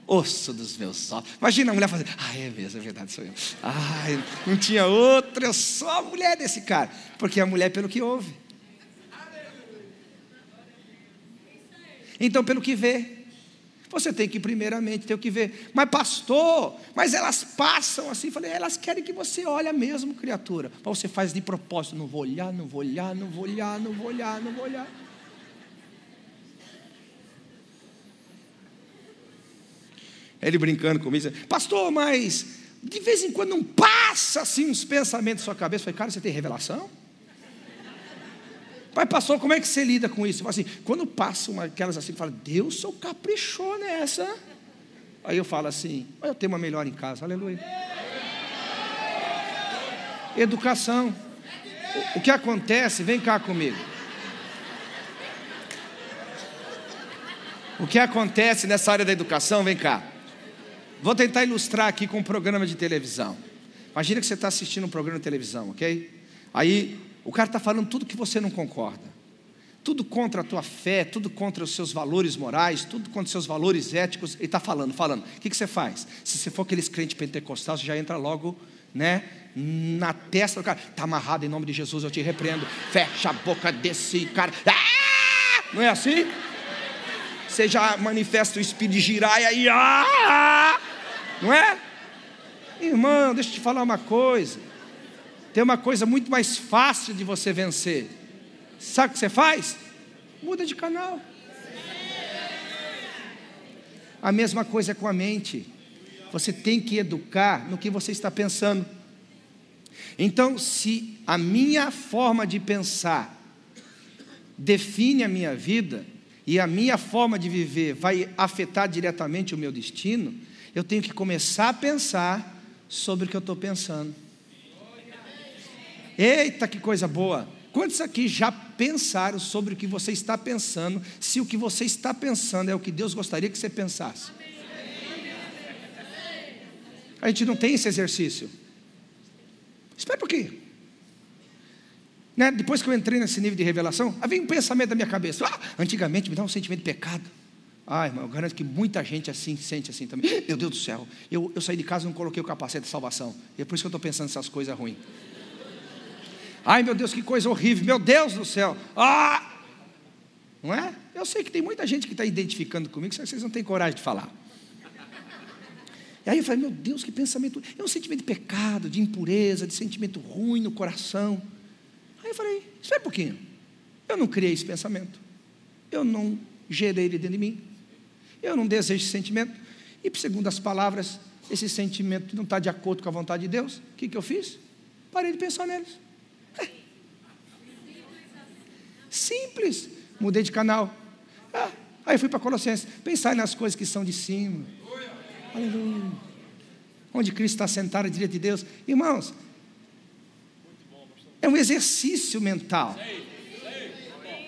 osso dos meus ossos. Imagina a mulher fazendo, ah, é mesmo, é verdade, sou eu. Ai, não tinha outra, eu sou a mulher desse cara. Porque a mulher, pelo que ouve. Então, pelo que vê, você tem que primeiramente ter o que ver. Mas pastor, mas elas passam assim, falei, elas querem que você olhe mesmo, criatura. Mas você faz de propósito, não vou olhar, não vou olhar, não vou olhar, não vou olhar, não vou olhar. Ele brincando comigo, pastor, mas de vez em quando não passa assim uns pensamentos na sua cabeça. Eu falei, cara, você tem revelação? [LAUGHS] Pai, pastor, como é que você lida com isso? assim, quando passam aquelas assim, fala, Deus só caprichou nessa. Aí eu falo assim, eu tenho uma melhor em casa, aleluia. Educação. O, o que acontece, vem cá comigo. O que acontece nessa área da educação, vem cá. Vou tentar ilustrar aqui com um programa de televisão. Imagina que você está assistindo um programa de televisão, ok? Aí o cara está falando tudo que você não concorda. Tudo contra a tua fé, tudo contra os seus valores morais, tudo contra os seus valores éticos. Ele está falando, falando. O que, que você faz? Se você for aqueles crente pentecostal, você já entra logo né, na testa do cara. Está amarrado em nome de Jesus, eu te repreendo. Fecha a boca desse cara. Ah! Não é assim? Você já manifesta o espírito de girar e aí. Ah! Não é? Irmão, deixa eu te falar uma coisa. Tem uma coisa muito mais fácil de você vencer. Sabe o que você faz? Muda de canal. A mesma coisa é com a mente. Você tem que educar no que você está pensando. Então, se a minha forma de pensar define a minha vida e a minha forma de viver vai afetar diretamente o meu destino, eu tenho que começar a pensar sobre o que eu estou pensando. Eita, que coisa boa! Quantos aqui já pensaram sobre o que você está pensando, se o que você está pensando é o que Deus gostaria que você pensasse? A gente não tem esse exercício. Espera um pouquinho. Né? Depois que eu entrei nesse nível de revelação, havia um pensamento na minha cabeça. Ah, antigamente me dá um sentimento de pecado. Ah, irmão, eu garanto que muita gente assim sente assim também. Meu Deus do céu, eu, eu saí de casa e não coloquei o capacete de salvação. E é por isso que eu estou pensando essas coisas ruins. Ai meu Deus, que coisa horrível, meu Deus do céu. Ah! Não é? Eu sei que tem muita gente que está identificando comigo, só que vocês não têm coragem de falar. E aí eu falei, meu Deus, que pensamento. É um sentimento de pecado, de impureza, de sentimento ruim no coração. Aí eu falei, espera um pouquinho. Eu não criei esse pensamento. Eu não gerei ele dentro de mim. Eu não desejo esse sentimento. E segundo as palavras, esse sentimento não está de acordo com a vontade de Deus. O que, que eu fiz? Parei de pensar neles. Simples. Mudei de canal. Ah, aí fui para Colossenses. Pensar nas coisas que são de cima. Aleluia. Onde Cristo está sentado à direita de Deus. Irmãos, é um exercício mental.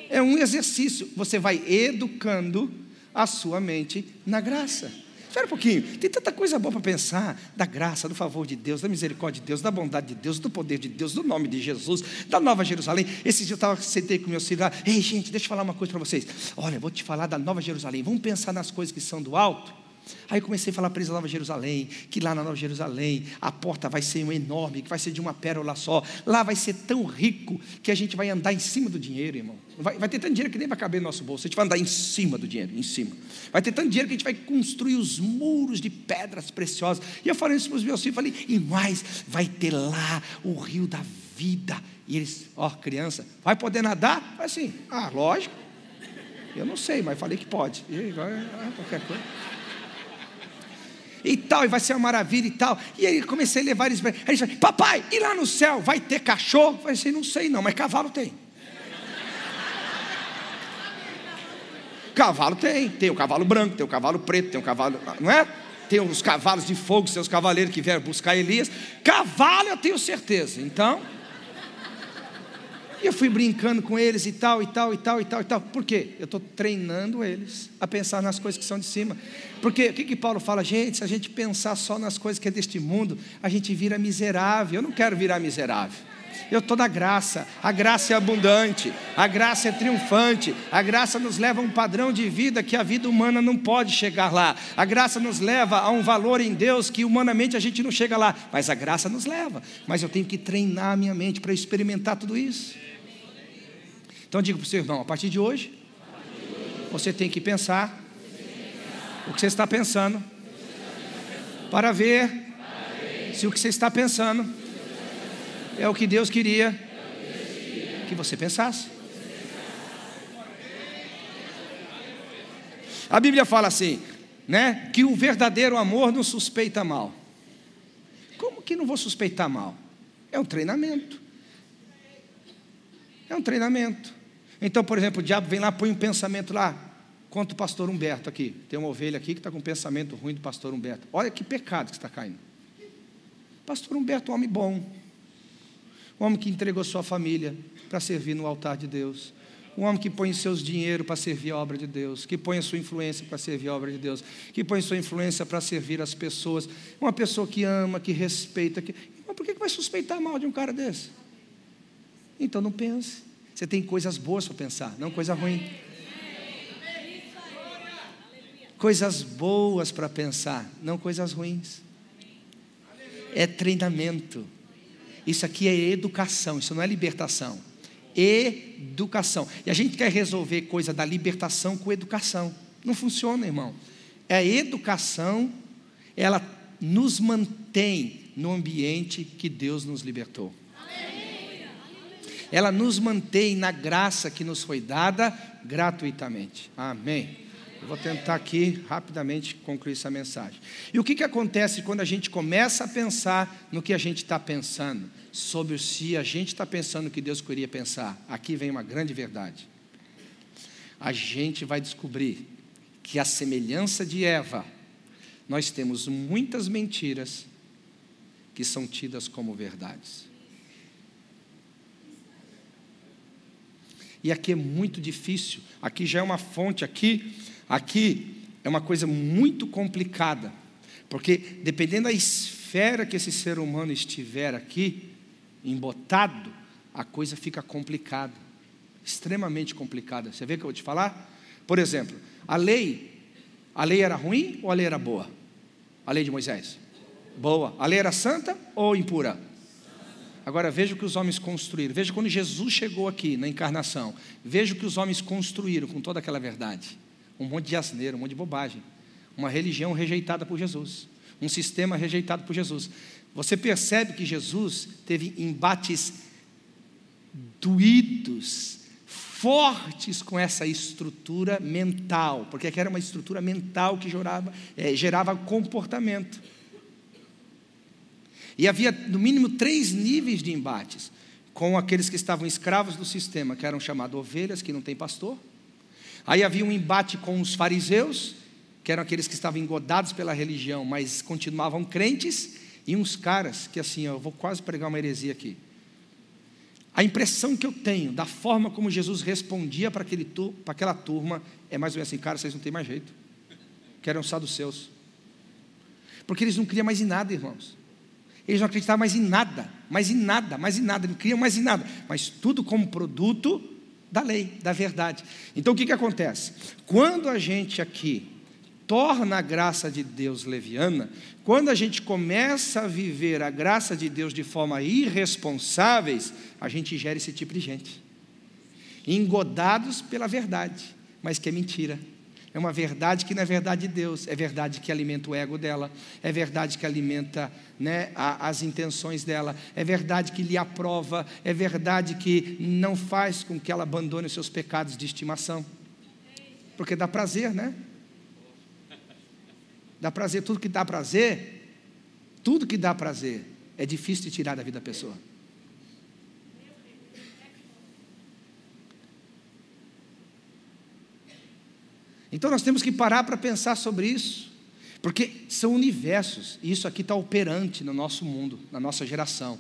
É um exercício. Você vai educando a sua mente na graça. Espera um pouquinho, tem tanta coisa boa para pensar: da graça, do favor de Deus, da misericórdia de Deus, da bondade de Deus, do poder de Deus, do nome de Jesus, da Nova Jerusalém. Esse dia eu estava, sentei com meus filhos lá, ei gente, deixa eu falar uma coisa para vocês. Olha, vou te falar da Nova Jerusalém, vamos pensar nas coisas que são do alto. Aí comecei a falar para eles Nova Jerusalém, que lá na Nova Jerusalém a porta vai ser enorme, que vai ser de uma pérola só. Lá vai ser tão rico que a gente vai andar em cima do dinheiro, irmão. Vai, vai ter tanto dinheiro que nem vai caber no nosso bolso. A gente vai andar em cima do dinheiro, em cima. Vai ter tanto dinheiro que a gente vai construir os muros de pedras preciosas. E eu falei isso para os meus filhos, falei, e mais, vai ter lá o rio da vida. E eles, ó, criança, vai poder nadar? Falei assim, ah, lógico. Eu não sei, mas falei que pode. E vai, qualquer coisa e tal, e vai ser uma maravilha e tal. E aí comecei a levar eles. Aí eles falaram, papai, e lá no céu vai ter cachorro? Eu falei assim, não sei não, mas cavalo tem. Cavalo tem, tem o cavalo branco, tem o cavalo preto, tem o cavalo, não é? Tem os cavalos de fogo, seus cavaleiros que vieram buscar Elias. Cavalo eu tenho certeza. Então, e eu fui brincando com eles e tal, e tal, e tal, e tal, e tal. Por quê? Eu estou treinando eles a pensar nas coisas que são de cima. Porque o que, que Paulo fala? Gente, se a gente pensar só nas coisas que é deste mundo, a gente vira miserável. Eu não quero virar miserável. Eu estou na graça, a graça é abundante, a graça é triunfante, a graça nos leva a um padrão de vida que a vida humana não pode chegar lá, a graça nos leva a um valor em Deus que humanamente a gente não chega lá, mas a graça nos leva. Mas eu tenho que treinar a minha mente para experimentar tudo isso. Então digo para o seu irmão, a partir de hoje, Você tem que pensar o que você está pensando para ver se o que você está pensando é o que Deus queria que você pensasse. A Bíblia fala assim, né, que o verdadeiro amor não suspeita mal. Como que não vou suspeitar mal? É um treinamento. É um treinamento. Então, por exemplo, o diabo vem lá, põe um pensamento lá, contra o pastor Humberto aqui. Tem uma ovelha aqui que está com um pensamento ruim do pastor Humberto. Olha que pecado que está caindo. Pastor Humberto, um homem bom. Um homem que entregou sua família para servir no altar de Deus. Um homem que põe seus dinheiro para servir a obra de Deus, que põe a sua influência para servir a obra de Deus, que põe sua influência para servir as pessoas. Uma pessoa que ama, que respeita. Que... Mas por que vai suspeitar mal de um cara desse? Então não pense. Você tem coisas boas para pensar, não coisa ruim. Coisas boas para pensar, não coisas ruins. É treinamento. Isso aqui é educação, isso não é libertação educação. E a gente quer resolver coisa da libertação com educação. Não funciona, irmão. É a educação, ela nos mantém no ambiente que Deus nos libertou. Ela nos mantém na graça que nos foi dada gratuitamente. Amém. Eu vou tentar aqui rapidamente concluir essa mensagem. E o que, que acontece quando a gente começa a pensar no que a gente está pensando? Sobre se a gente está pensando o que Deus queria pensar. Aqui vem uma grande verdade. A gente vai descobrir que a semelhança de Eva, nós temos muitas mentiras que são tidas como verdades. E aqui é muito difícil. Aqui já é uma fonte aqui Aqui é uma coisa muito complicada, porque dependendo da esfera que esse ser humano estiver aqui, embotado, a coisa fica complicada, extremamente complicada. Você vê o que eu vou te falar? Por exemplo, a lei, a lei era ruim ou a lei era boa? A lei de Moisés? Boa. A lei era santa ou impura? Agora veja o que os homens construíram. Veja quando Jesus chegou aqui na encarnação. Veja o que os homens construíram com toda aquela verdade um monte de asneira, um monte de bobagem. Uma religião rejeitada por Jesus, um sistema rejeitado por Jesus. Você percebe que Jesus teve embates doídos, fortes com essa estrutura mental, porque era uma estrutura mental que gerava, é, gerava comportamento. E havia, no mínimo, três níveis de embates com aqueles que estavam escravos do sistema, que eram chamados ovelhas, que não tem pastor, Aí havia um embate com os fariseus, que eram aqueles que estavam engodados pela religião, mas continuavam crentes, e uns caras que assim, eu vou quase pregar uma heresia aqui. A impressão que eu tenho da forma como Jesus respondia para, aquele, para aquela turma é mais ou menos assim, cara, vocês não têm mais jeito. Que eram saduceus. Porque eles não criam mais em nada, irmãos. Eles não acreditavam mais em nada, mais em nada, mais em nada, não criam mais em nada. Mas tudo como produto da lei, da verdade. Então o que, que acontece? Quando a gente aqui torna a graça de Deus leviana, quando a gente começa a viver a graça de Deus de forma irresponsáveis, a gente gera esse tipo de gente. Engodados pela verdade, mas que é mentira. É uma verdade que não é verdade de Deus, é verdade que alimenta o ego dela, é verdade que alimenta né, a, as intenções dela, é verdade que lhe aprova, é verdade que não faz com que ela abandone os seus pecados de estimação. Porque dá prazer, né? Dá prazer, tudo que dá prazer, tudo que dá prazer é difícil de tirar da vida da pessoa. Então nós temos que parar para pensar sobre isso, porque são universos, e isso aqui está operante no nosso mundo, na nossa geração.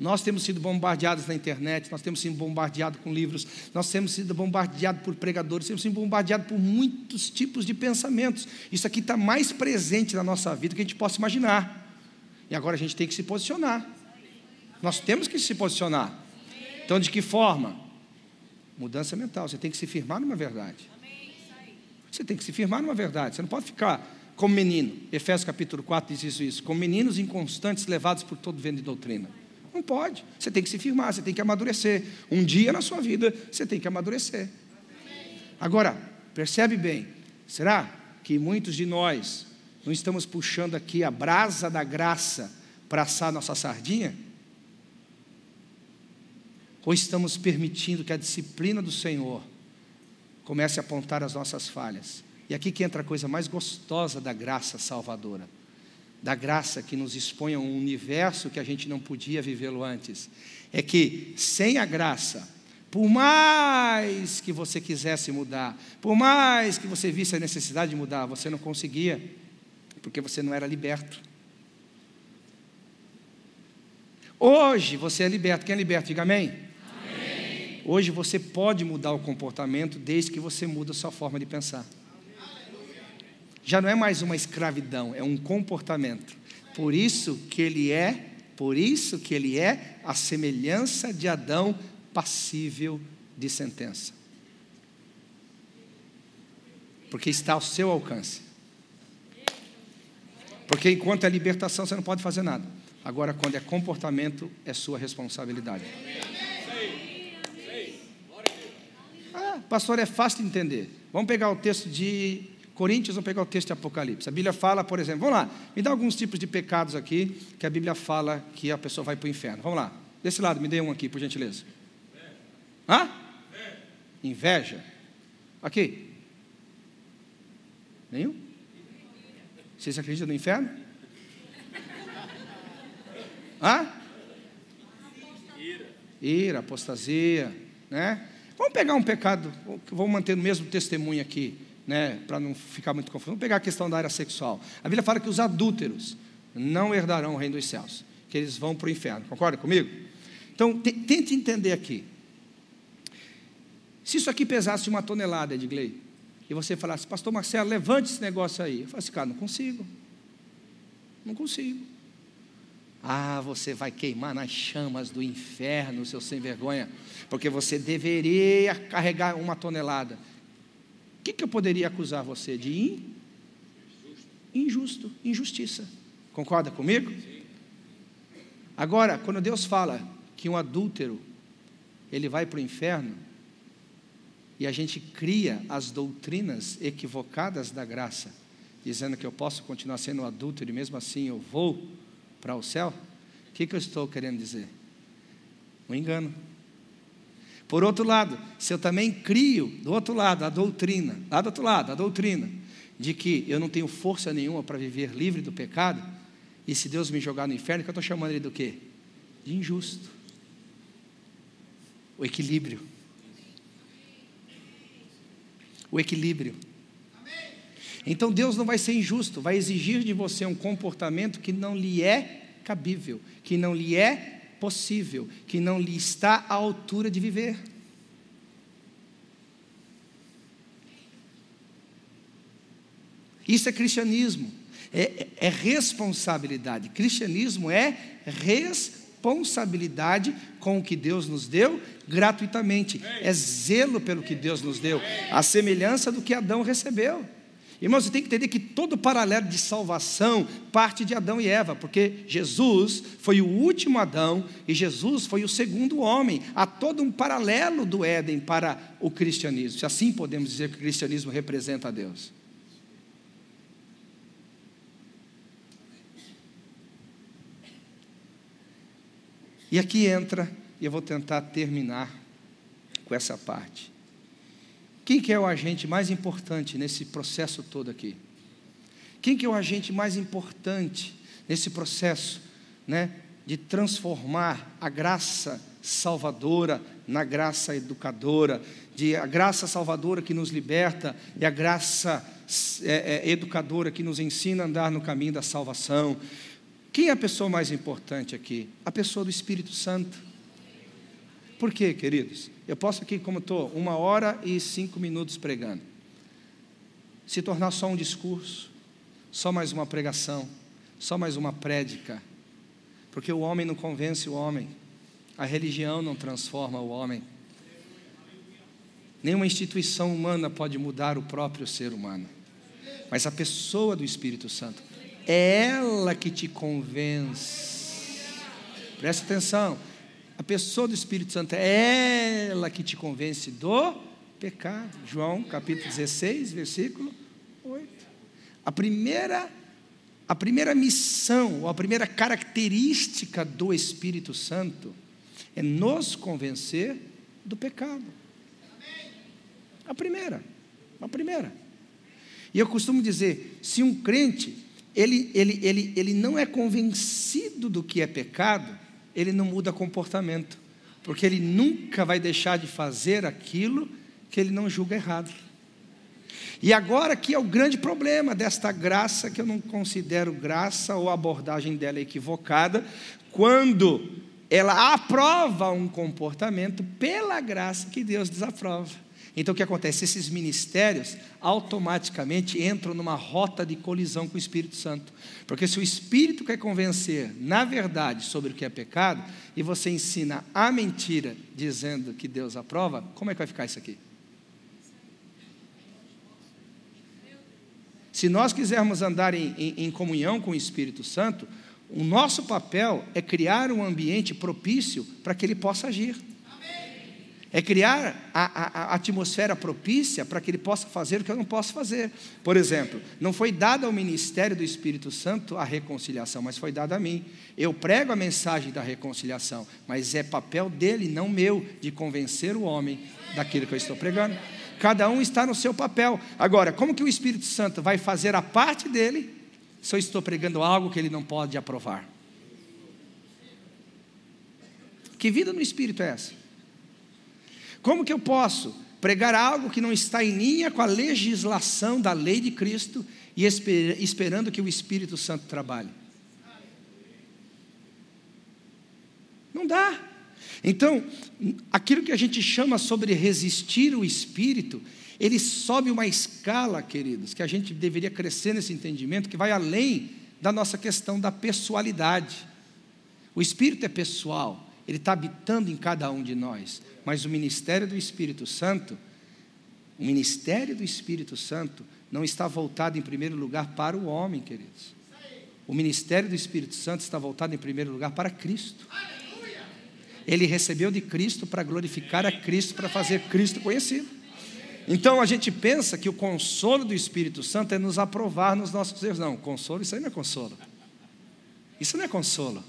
Nós temos sido bombardeados na internet, nós temos sido bombardeados com livros, nós temos sido bombardeados por pregadores, temos sido bombardeados por muitos tipos de pensamentos. Isso aqui está mais presente na nossa vida do que a gente possa imaginar. E agora a gente tem que se posicionar. Nós temos que se posicionar. Então, de que forma? Mudança mental. Você tem que se firmar numa verdade. Você tem que se firmar numa verdade. Você não pode ficar como menino. Efésios capítulo 4 diz isso, isso. Como meninos inconstantes levados por todo vento de doutrina. Não pode. Você tem que se firmar, você tem que amadurecer. Um dia na sua vida, você tem que amadurecer. Agora, Percebe bem? Será que muitos de nós não estamos puxando aqui a brasa da graça para assar nossa sardinha? Ou estamos permitindo que a disciplina do Senhor comece a apontar as nossas falhas? E aqui que entra a coisa mais gostosa da graça salvadora, da graça que nos expõe a um universo que a gente não podia vivê-lo antes. É que sem a graça, por mais que você quisesse mudar, por mais que você visse a necessidade de mudar, você não conseguia, porque você não era liberto. Hoje você é liberto. Quem é liberto? Diga amém. Hoje você pode mudar o comportamento desde que você muda a sua forma de pensar. Já não é mais uma escravidão, é um comportamento. Por isso que ele é, por isso que ele é a semelhança de Adão passível de sentença. Porque está ao seu alcance. Porque enquanto é libertação, você não pode fazer nada. Agora, quando é comportamento, é sua responsabilidade. Pastor, é fácil de entender. Vamos pegar o texto de Coríntios, vamos pegar o texto de Apocalipse. A Bíblia fala, por exemplo, vamos lá, me dá alguns tipos de pecados aqui que a Bíblia fala que a pessoa vai para o inferno. Vamos lá, desse lado, me dê um aqui, por gentileza. Hã? Inveja. Aqui. Nenhum? Vocês acreditam no inferno? Hã? Ira, apostasia, né? Vamos pegar um pecado, vamos manter o mesmo testemunho aqui, né, para não ficar muito confuso. Vamos pegar a questão da área sexual. A Bíblia fala que os adúlteros não herdarão o reino dos céus, que eles vão para o inferno. Concorda comigo? Então, tente entender aqui. Se isso aqui pesasse uma tonelada, Edgley, e você falasse, pastor Marcelo, levante esse negócio aí. Eu falasse, cara, não consigo. Não consigo. Ah, você vai queimar nas chamas do inferno, seu sem vergonha, porque você deveria carregar uma tonelada. O que, que eu poderia acusar você de in? injusto, injustiça? Concorda comigo? Agora, quando Deus fala que um adúltero ele vai para o inferno e a gente cria as doutrinas equivocadas da graça, dizendo que eu posso continuar sendo um adúltero e mesmo assim eu vou para o céu, o que, que eu estou querendo dizer? Um engano. Por outro lado, se eu também crio, do outro lado, a doutrina, lá do outro lado, a doutrina, de que eu não tenho força nenhuma para viver livre do pecado, e se Deus me jogar no inferno, que eu estou chamando ele do quê? De injusto. O equilíbrio. O equilíbrio. Então Deus não vai ser injusto, vai exigir de você um comportamento que não lhe é cabível, que não lhe é possível, que não lhe está à altura de viver. Isso é cristianismo, é, é, responsabilidade. Cristianismo é responsabilidade com o que Deus nos deu gratuitamente, é zelo pelo que Deus nos deu, a semelhança do que Adão recebeu. Irmãos, você tem que entender que todo o paralelo de salvação parte de Adão e Eva, porque Jesus foi o último Adão e Jesus foi o segundo homem. Há todo um paralelo do Éden para o cristianismo, se assim podemos dizer que o cristianismo representa a Deus. E aqui entra, e eu vou tentar terminar com essa parte. Quem que é o agente mais importante nesse processo todo aqui? Quem que é o agente mais importante nesse processo, né, de transformar a graça salvadora na graça educadora, de a graça salvadora que nos liberta e a graça é, é, educadora que nos ensina a andar no caminho da salvação. Quem é a pessoa mais importante aqui? A pessoa do Espírito Santo. Por quê, queridos? Eu posso aqui, como estou, uma hora e cinco minutos pregando. Se tornar só um discurso, só mais uma pregação, só mais uma prédica. Porque o homem não convence o homem, a religião não transforma o homem. Nenhuma instituição humana pode mudar o próprio ser humano. Mas a pessoa do Espírito Santo, é ela que te convence. Presta atenção. A pessoa do Espírito Santo é ela que te convence do pecado. João capítulo 16, versículo 8. A primeira a primeira missão, ou a primeira característica do Espírito Santo é nos convencer do pecado. A primeira, a primeira. E eu costumo dizer, se um crente, ele, ele, ele, ele não é convencido do que é pecado, ele não muda comportamento, porque ele nunca vai deixar de fazer aquilo que ele não julga errado. E agora que é o grande problema desta graça, que eu não considero graça ou a abordagem dela equivocada, quando ela aprova um comportamento pela graça que Deus desaprova. Então o que acontece? Esses ministérios automaticamente entram numa rota de colisão com o Espírito Santo. Porque se o Espírito quer convencer, na verdade, sobre o que é pecado, e você ensina a mentira dizendo que Deus aprova, como é que vai ficar isso aqui? Se nós quisermos andar em, em, em comunhão com o Espírito Santo, o nosso papel é criar um ambiente propício para que ele possa agir. É criar a, a, a, atmosfera propícia para que ele possa fazer o que eu não posso fazer. Por exemplo, não foi dada ao ministério do Espírito Santo a reconciliação, mas foi dada a mim. Eu prego a mensagem da reconciliação, mas é papel dele, não meu, de convencer o homem daquilo que eu estou pregando. Cada um está no seu papel. Agora, como que o Espírito Santo vai fazer a parte dele se eu estou pregando algo que ele não pode aprovar? Que vida no Espírito é essa? Como que eu posso pregar algo que não está em linha com a legislação da lei de Cristo e esper esperando que o Espírito Santo trabalhe? Não dá. Então, aquilo que a gente chama sobre resistir o espírito, ele sobe uma escala, queridos, que a gente deveria crescer nesse entendimento, que vai além da nossa questão da pessoalidade. O espírito é pessoal, ele está habitando em cada um de nós, mas o ministério do Espírito Santo, o ministério do Espírito Santo, não está voltado em primeiro lugar para o homem, queridos. O ministério do Espírito Santo está voltado em primeiro lugar para Cristo ele recebeu de Cristo para glorificar a Cristo, para fazer Cristo conhecido. Então a gente pensa que o consolo do Espírito Santo é nos aprovar nos nossos erros. Não, consolo, isso aí não é consolo. Isso não é consolo.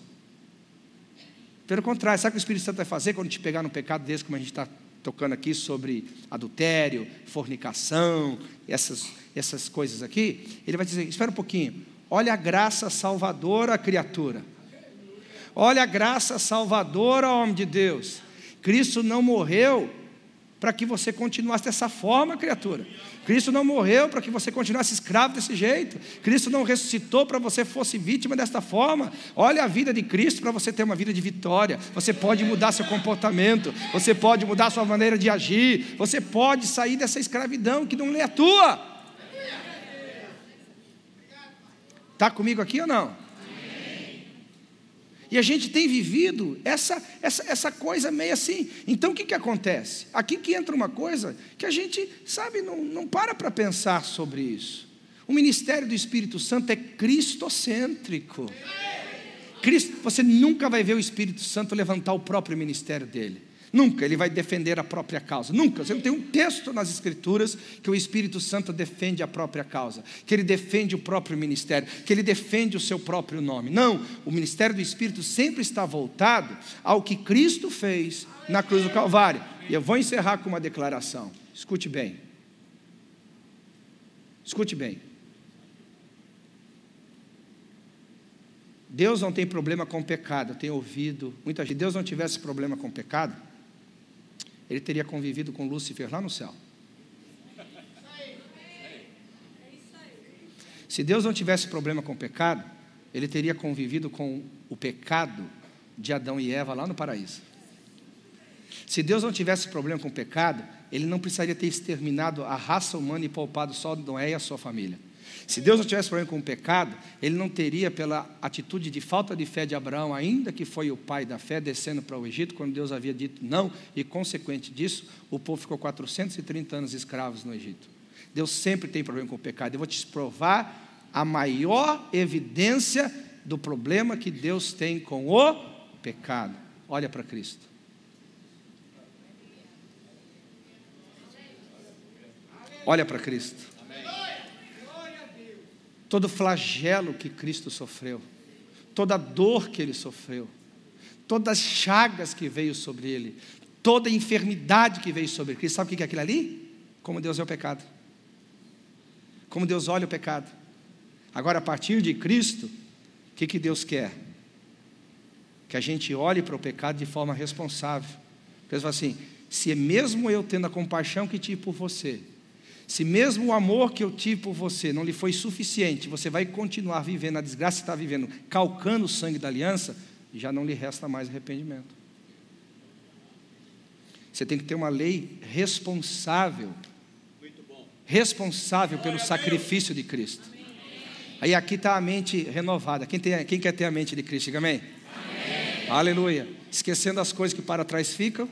Pelo contrário, sabe o que o Espírito Santo vai fazer quando te pegar no pecado desse, como a gente está tocando aqui sobre adultério, fornicação, essas, essas coisas aqui? Ele vai dizer: espera um pouquinho, olha a graça salvadora criatura. Olha a graça salvadora, homem de Deus. Cristo não morreu para que você continuasse dessa forma, criatura. Cristo não morreu para que você continuasse escravo desse jeito. Cristo não ressuscitou para você fosse vítima desta forma. Olha a vida de Cristo para você ter uma vida de vitória. Você pode mudar seu comportamento, você pode mudar sua maneira de agir, você pode sair dessa escravidão que não lhe atua. Está comigo aqui ou não? E a gente tem vivido essa, essa, essa coisa meio assim. Então o que, que acontece? Aqui que entra uma coisa que a gente, sabe, não, não para para pensar sobre isso. O ministério do Espírito Santo é cristocêntrico. Cristo, você nunca vai ver o Espírito Santo levantar o próprio ministério dele. Nunca ele vai defender a própria causa. Nunca. Você não tem um texto nas Escrituras que o Espírito Santo defende a própria causa, que ele defende o próprio ministério, que ele defende o seu próprio nome. Não. O ministério do Espírito sempre está voltado ao que Cristo fez na cruz do Calvário. E eu vou encerrar com uma declaração. Escute bem. Escute bem. Deus não tem problema com pecado. Eu tenho ouvido muita gente. Deus não tivesse problema com pecado, ele teria convivido com Lúcifer lá no céu. Se Deus não tivesse problema com o pecado, ele teria convivido com o pecado de Adão e Eva lá no paraíso. Se Deus não tivesse problema com o pecado, ele não precisaria ter exterminado a raça humana e poupado só Noé e a sua família. Se Deus não tivesse problema com o pecado, ele não teria, pela atitude de falta de fé de Abraão, ainda que foi o pai da fé, descendo para o Egito, quando Deus havia dito não, e consequente disso, o povo ficou 430 anos escravos no Egito. Deus sempre tem problema com o pecado. Eu vou te provar a maior evidência do problema que Deus tem com o pecado. Olha para Cristo. Olha para Cristo. Todo flagelo que Cristo sofreu, toda dor que ele sofreu, todas as chagas que veio sobre ele, toda enfermidade que veio sobre Cristo. Sabe o que é aquilo ali? Como Deus é o pecado. Como Deus olha o pecado. Agora, a partir de Cristo, o que, que Deus quer? Que a gente olhe para o pecado de forma responsável. Deus fala assim: se mesmo eu tendo a compaixão que tive por você, se mesmo o amor que eu tive por você não lhe foi suficiente, você vai continuar vivendo a desgraça que está vivendo, calcando o sangue da aliança, já não lhe resta mais arrependimento. Você tem que ter uma lei responsável, responsável pelo sacrifício de Cristo. Aí aqui está a mente renovada. Quem, tem, quem quer ter a mente de Cristo? Diga amém. amém. Aleluia. Esquecendo as coisas que para trás ficam,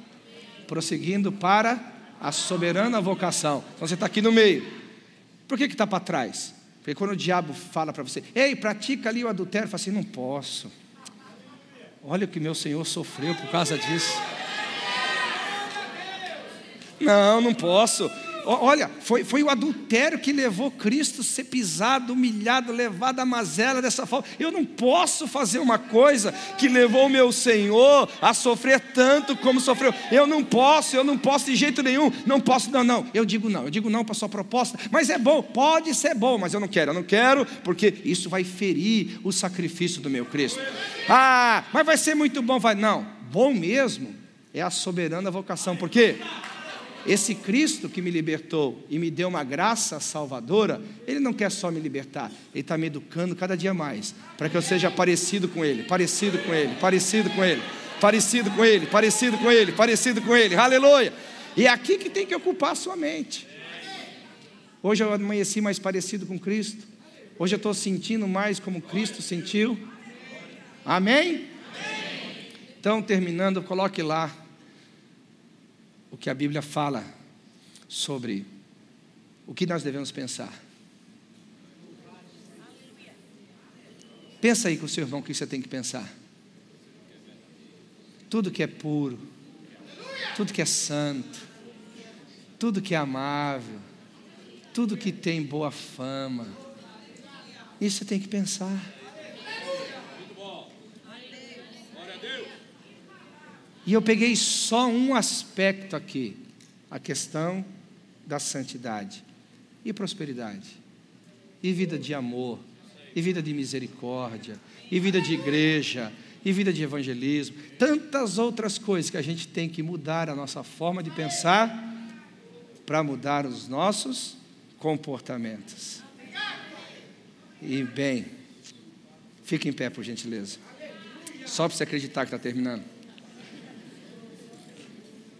prosseguindo para a soberana vocação. Então você está aqui no meio. Por que está para trás? Porque quando o diabo fala para você, ei, pratica ali o adultério, fala assim: não posso. Olha o que meu Senhor sofreu por causa disso. Não, não posso. Olha, foi, foi o adultério que levou Cristo a ser pisado, humilhado, levado à mazela dessa forma. Eu não posso fazer uma coisa que levou o meu Senhor a sofrer tanto como sofreu. Eu não posso, eu não posso de jeito nenhum. Não posso, não, não. Eu digo não, eu digo não para sua proposta. Mas é bom, pode ser bom, mas eu não quero, eu não quero, porque isso vai ferir o sacrifício do meu Cristo. Ah, mas vai ser muito bom. Vai, não, bom mesmo é a soberana vocação. Por quê? Esse Cristo que me libertou e me deu uma graça salvadora, Ele não quer só me libertar, Ele está me educando cada dia mais, para que eu seja parecido com Ele, parecido com Ele, parecido com Ele, parecido com Ele, parecido com Ele, parecido com Ele, aleluia. E é aqui que tem que ocupar a sua mente. Hoje eu amanheci mais parecido com Cristo, hoje eu estou sentindo mais como Cristo sentiu. Amém? Então, terminando, coloque lá o que a Bíblia fala sobre o que nós devemos pensar. Pensa aí com o seu irmão o que você tem que pensar. Tudo que é puro, tudo que é santo, tudo que é amável, tudo que tem boa fama, isso você tem que pensar. E eu peguei só um aspecto aqui, a questão da santidade e prosperidade, e vida de amor, e vida de misericórdia, e vida de igreja, e vida de evangelismo, tantas outras coisas que a gente tem que mudar a nossa forma de pensar para mudar os nossos comportamentos. E bem, fique em pé, por gentileza. Só para você acreditar que está terminando.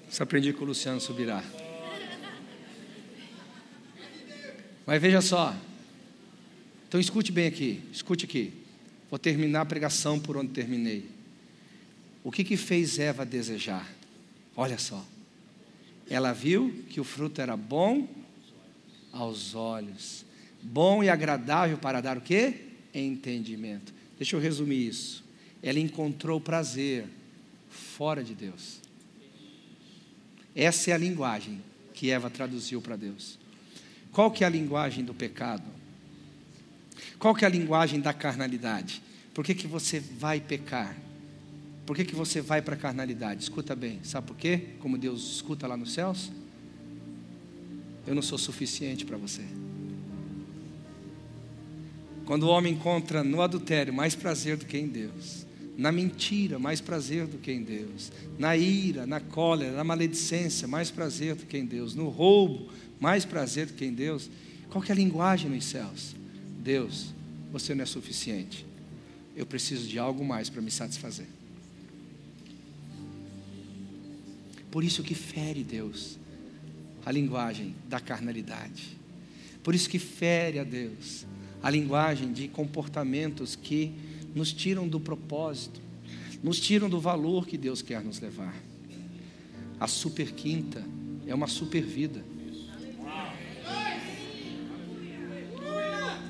Isso aprendi com o Luciano Subirá. Mas veja só. Então escute bem aqui, escute aqui. Vou terminar a pregação por onde terminei. O que, que fez Eva desejar? Olha só. Ela viu que o fruto era bom aos olhos, bom e agradável para dar o quê? Entendimento. Deixa eu resumir isso. Ela encontrou prazer fora de Deus. Essa é a linguagem que Eva traduziu para Deus. Qual que é a linguagem do pecado? Qual que é a linguagem da carnalidade? Por que, que você vai pecar? Por que, que você vai para a carnalidade? Escuta bem, sabe por quê? Como Deus escuta lá nos céus? Eu não sou suficiente para você. Quando o homem encontra no adultério mais prazer do que em Deus, na mentira, mais prazer do que em Deus. Na ira, na cólera, na maledicência, mais prazer do que em Deus. No roubo, mais prazer do que em Deus. Qual que é a linguagem nos céus? Deus, você não é suficiente. Eu preciso de algo mais para me satisfazer. Por isso que fere Deus a linguagem da carnalidade. Por isso que fere a Deus a linguagem de comportamentos que nos tiram do propósito, nos tiram do valor que Deus quer nos levar. A super quinta é uma super vida.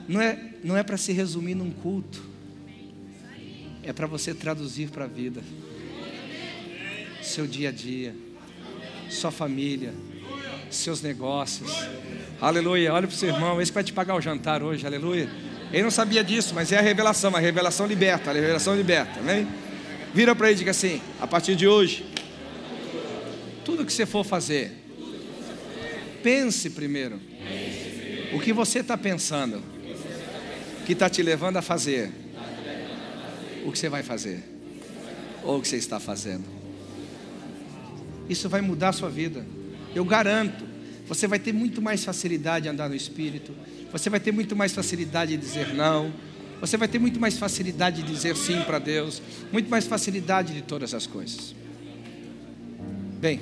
Não é, não é para se resumir num culto, é para você traduzir para a vida, seu dia a dia, sua família, seus negócios, Aleluia. Olha para o seu irmão, esse vai te pagar o jantar hoje, aleluia. Ele não sabia disso, mas é a revelação, a revelação liberta, a revelação liberta, amém? Vira para ele e diga assim: a partir de hoje, tudo que você for fazer, pense primeiro. O que você está pensando, que está te levando a fazer, o que você vai fazer, ou o que você está fazendo. Isso vai mudar a sua vida, eu garanto. Você vai ter muito mais facilidade de andar no Espírito, você vai ter muito mais facilidade de dizer não, você vai ter muito mais facilidade de dizer sim para Deus, muito mais facilidade de todas as coisas. Bem,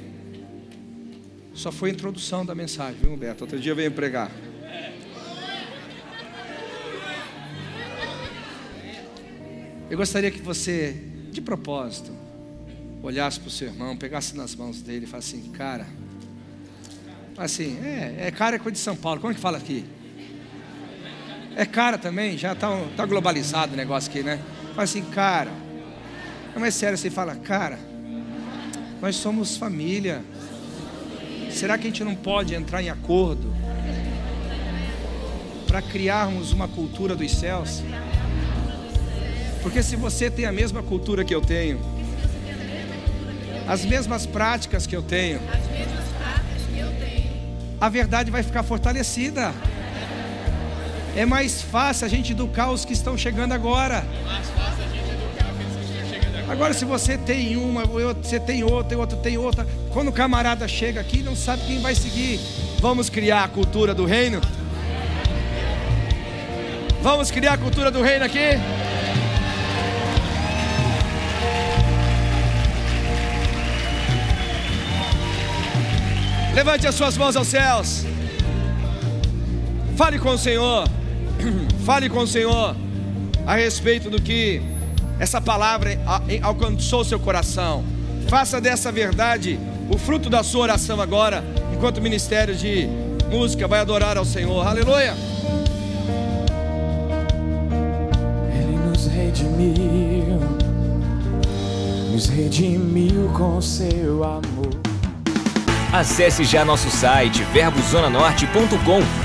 só foi a introdução da mensagem, viu, Humberto? Outro dia eu venho pregar. Eu gostaria que você, de propósito, olhasse para o seu irmão, pegasse nas mãos dele e falasse assim, cara, assim, é, é cara é coisa de São Paulo, como é que fala aqui? É cara também, já está tá globalizado o negócio aqui, né? Fala assim, cara, não é sério, você fala, cara, nós somos família. Será que a gente não pode entrar em acordo para criarmos uma cultura dos céus? Porque se você tem a mesma cultura que eu tenho, as mesmas práticas que eu tenho, a verdade vai ficar fortalecida. É mais fácil a gente educar os que estão chegando agora. Agora, se você tem uma, você tem outra, outro tem outra, quando o camarada chega aqui, não sabe quem vai seguir. Vamos criar a cultura do reino? Vamos criar a cultura do reino aqui? Levante as suas mãos aos céus. Fale com o Senhor. [COUGHS] Fale com o Senhor a respeito do que essa palavra alcançou seu coração. Faça dessa verdade o fruto da sua oração agora, enquanto o ministério de música vai adorar ao Senhor. Aleluia. Ele nos redimiu, nos redimiu com seu amor. Acesse já nosso site verbozonanorte.com,